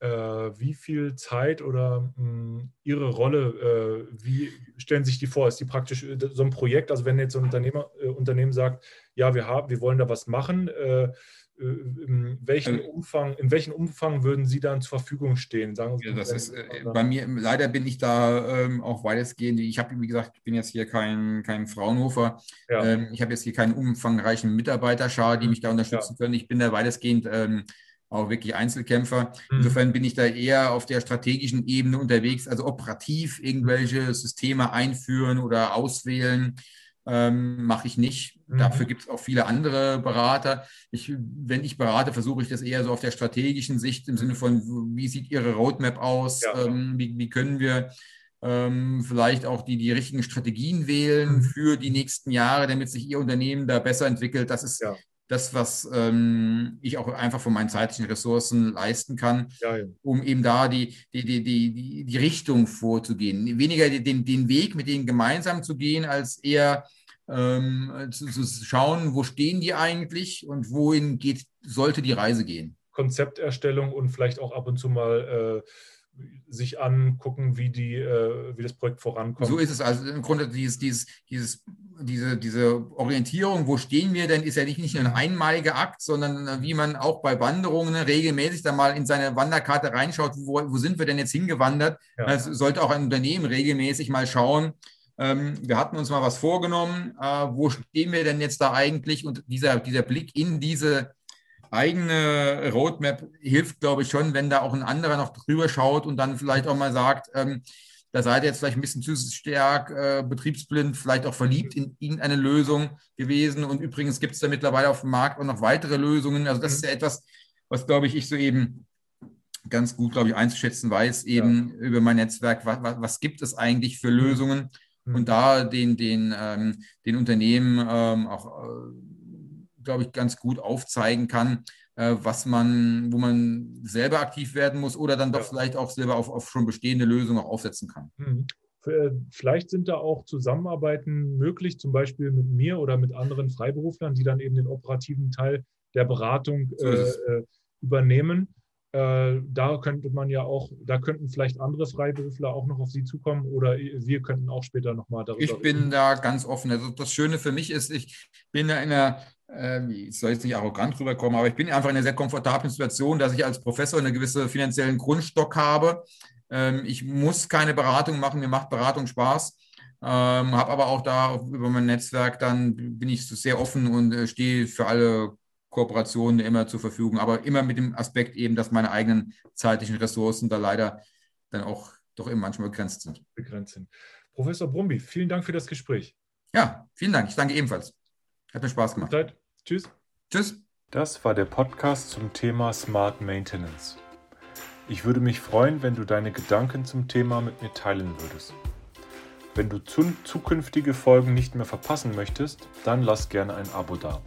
wie viel Zeit oder mh, hm, Ihre Rolle, äh, wie stellen sich die vor? Ist die praktisch äh, so ein Projekt, also wenn jetzt so ein Unternehmer, äh, Unternehmen sagt, ja, wir, haben, wir wollen da was machen, äh, in welchem Umfang, in welchem Umfang würden Sie dann zur Verfügung stehen? Sagen Sie ja, das ist, bei mir, leider bin ich da ähm, auch weitestgehend, ich habe, wie gesagt, ich bin jetzt hier kein, kein Fraunhofer, ja. ähm, ich habe jetzt hier keinen umfangreichen Mitarbeiterschar, die mhm. mich da unterstützen ja. können. Ich bin da weitestgehend ähm, auch wirklich Einzelkämpfer. Mhm. Insofern bin ich da eher auf der strategischen Ebene unterwegs, also operativ irgendwelche Systeme einführen oder auswählen. Ähm, mache ich nicht. Mhm. Dafür gibt es auch viele andere Berater. Ich, wenn ich berate, versuche ich das eher so auf der strategischen Sicht im Sinne von, wie sieht Ihre Roadmap aus? Ja. Ähm, wie, wie, können wir ähm, vielleicht auch die, die richtigen Strategien wählen mhm. für die nächsten Jahre, damit sich Ihr Unternehmen da besser entwickelt? Das ist ja das, was ähm, ich auch einfach von meinen zeitlichen Ressourcen leisten kann, ja, ja. um eben da die, die, die, die, die Richtung vorzugehen. Weniger den, den Weg mit denen gemeinsam zu gehen, als eher ähm, zu, zu, schauen, wo stehen die eigentlich und wohin geht, sollte die Reise gehen. Konzepterstellung und vielleicht auch ab und zu mal äh, sich angucken, wie, die, äh, wie das Projekt vorankommt. So ist es. Also im Grunde dieses, dieses, dieses, diese, diese Orientierung, wo stehen wir denn, ist ja nicht, nicht nur ein einmaliger Akt, sondern äh, wie man auch bei Wanderungen regelmäßig da mal in seine Wanderkarte reinschaut, wo, wo sind wir denn jetzt hingewandert. Ja. Das sollte auch ein Unternehmen regelmäßig mal schauen, ähm, wir hatten uns mal was vorgenommen, äh, wo stehen wir denn jetzt da eigentlich? Und dieser, dieser Blick in diese eigene Roadmap hilft, glaube ich, schon, wenn da auch ein anderer noch drüber schaut und dann vielleicht auch mal sagt, ähm, da seid ihr jetzt vielleicht ein bisschen zu stark äh, betriebsblind, vielleicht auch verliebt in irgendeine Lösung gewesen. Und übrigens gibt es da mittlerweile auf dem Markt auch noch weitere Lösungen. Also das ist ja etwas, was, glaube ich, ich so eben ganz gut, glaube ich, einzuschätzen weiß, eben ja. über mein Netzwerk, was, was, was, gibt es eigentlich für Lösungen mhm. und da den, den, ähm, den Unternehmen ähm, auch äh, glaube ich, ganz gut aufzeigen kann, äh, was man, wo man selber aktiv werden muss oder dann doch ja. vielleicht auch selber auf, auf schon bestehende Lösungen auch aufsetzen kann. Mhm. Äh, vielleicht sind da auch Zusammenarbeiten möglich, zum Beispiel mit mir oder mit anderen Freiberuflern, die dann eben den operativen Teil der Beratung so äh, äh, übernehmen. Äh, da könnte man ja auch, da könnten vielleicht andere Freiberufler auch noch auf Sie zukommen oder wir könnten auch später nochmal darüber. Ich bin reden. da ganz offen. Also das Schöne für mich ist, ich bin da in einer ich soll jetzt nicht arrogant rüberkommen, aber ich bin einfach in einer sehr komfortablen Situation, dass ich als Professor einen gewissen finanziellen Grundstock habe. Ähm, ich muss keine Beratung machen, mir macht Beratung Spaß. Ähm, habe aber auch da über mein Netzwerk, dann bin ich sehr offen und äh, stehe für alle Kooperationen immer zur Verfügung, aber immer mit dem Aspekt eben, dass meine eigenen zeitlichen Ressourcen da leider dann auch doch eben manchmal begrenzt sind. Begrenzt sind. Professor Brumby, vielen Dank für das Gespräch. Ja, vielen Dank. Ich danke ebenfalls. Hat mir Spaß gemacht. Tschüss. Tschüss. Das war der Podcast zum Thema Smart Maintenance. Ich würde mich freuen, wenn du deine Gedanken zum Thema mit mir teilen würdest. Wenn du zukünftige Folgen nicht mehr verpassen möchtest, dann lass gerne ein Abo da.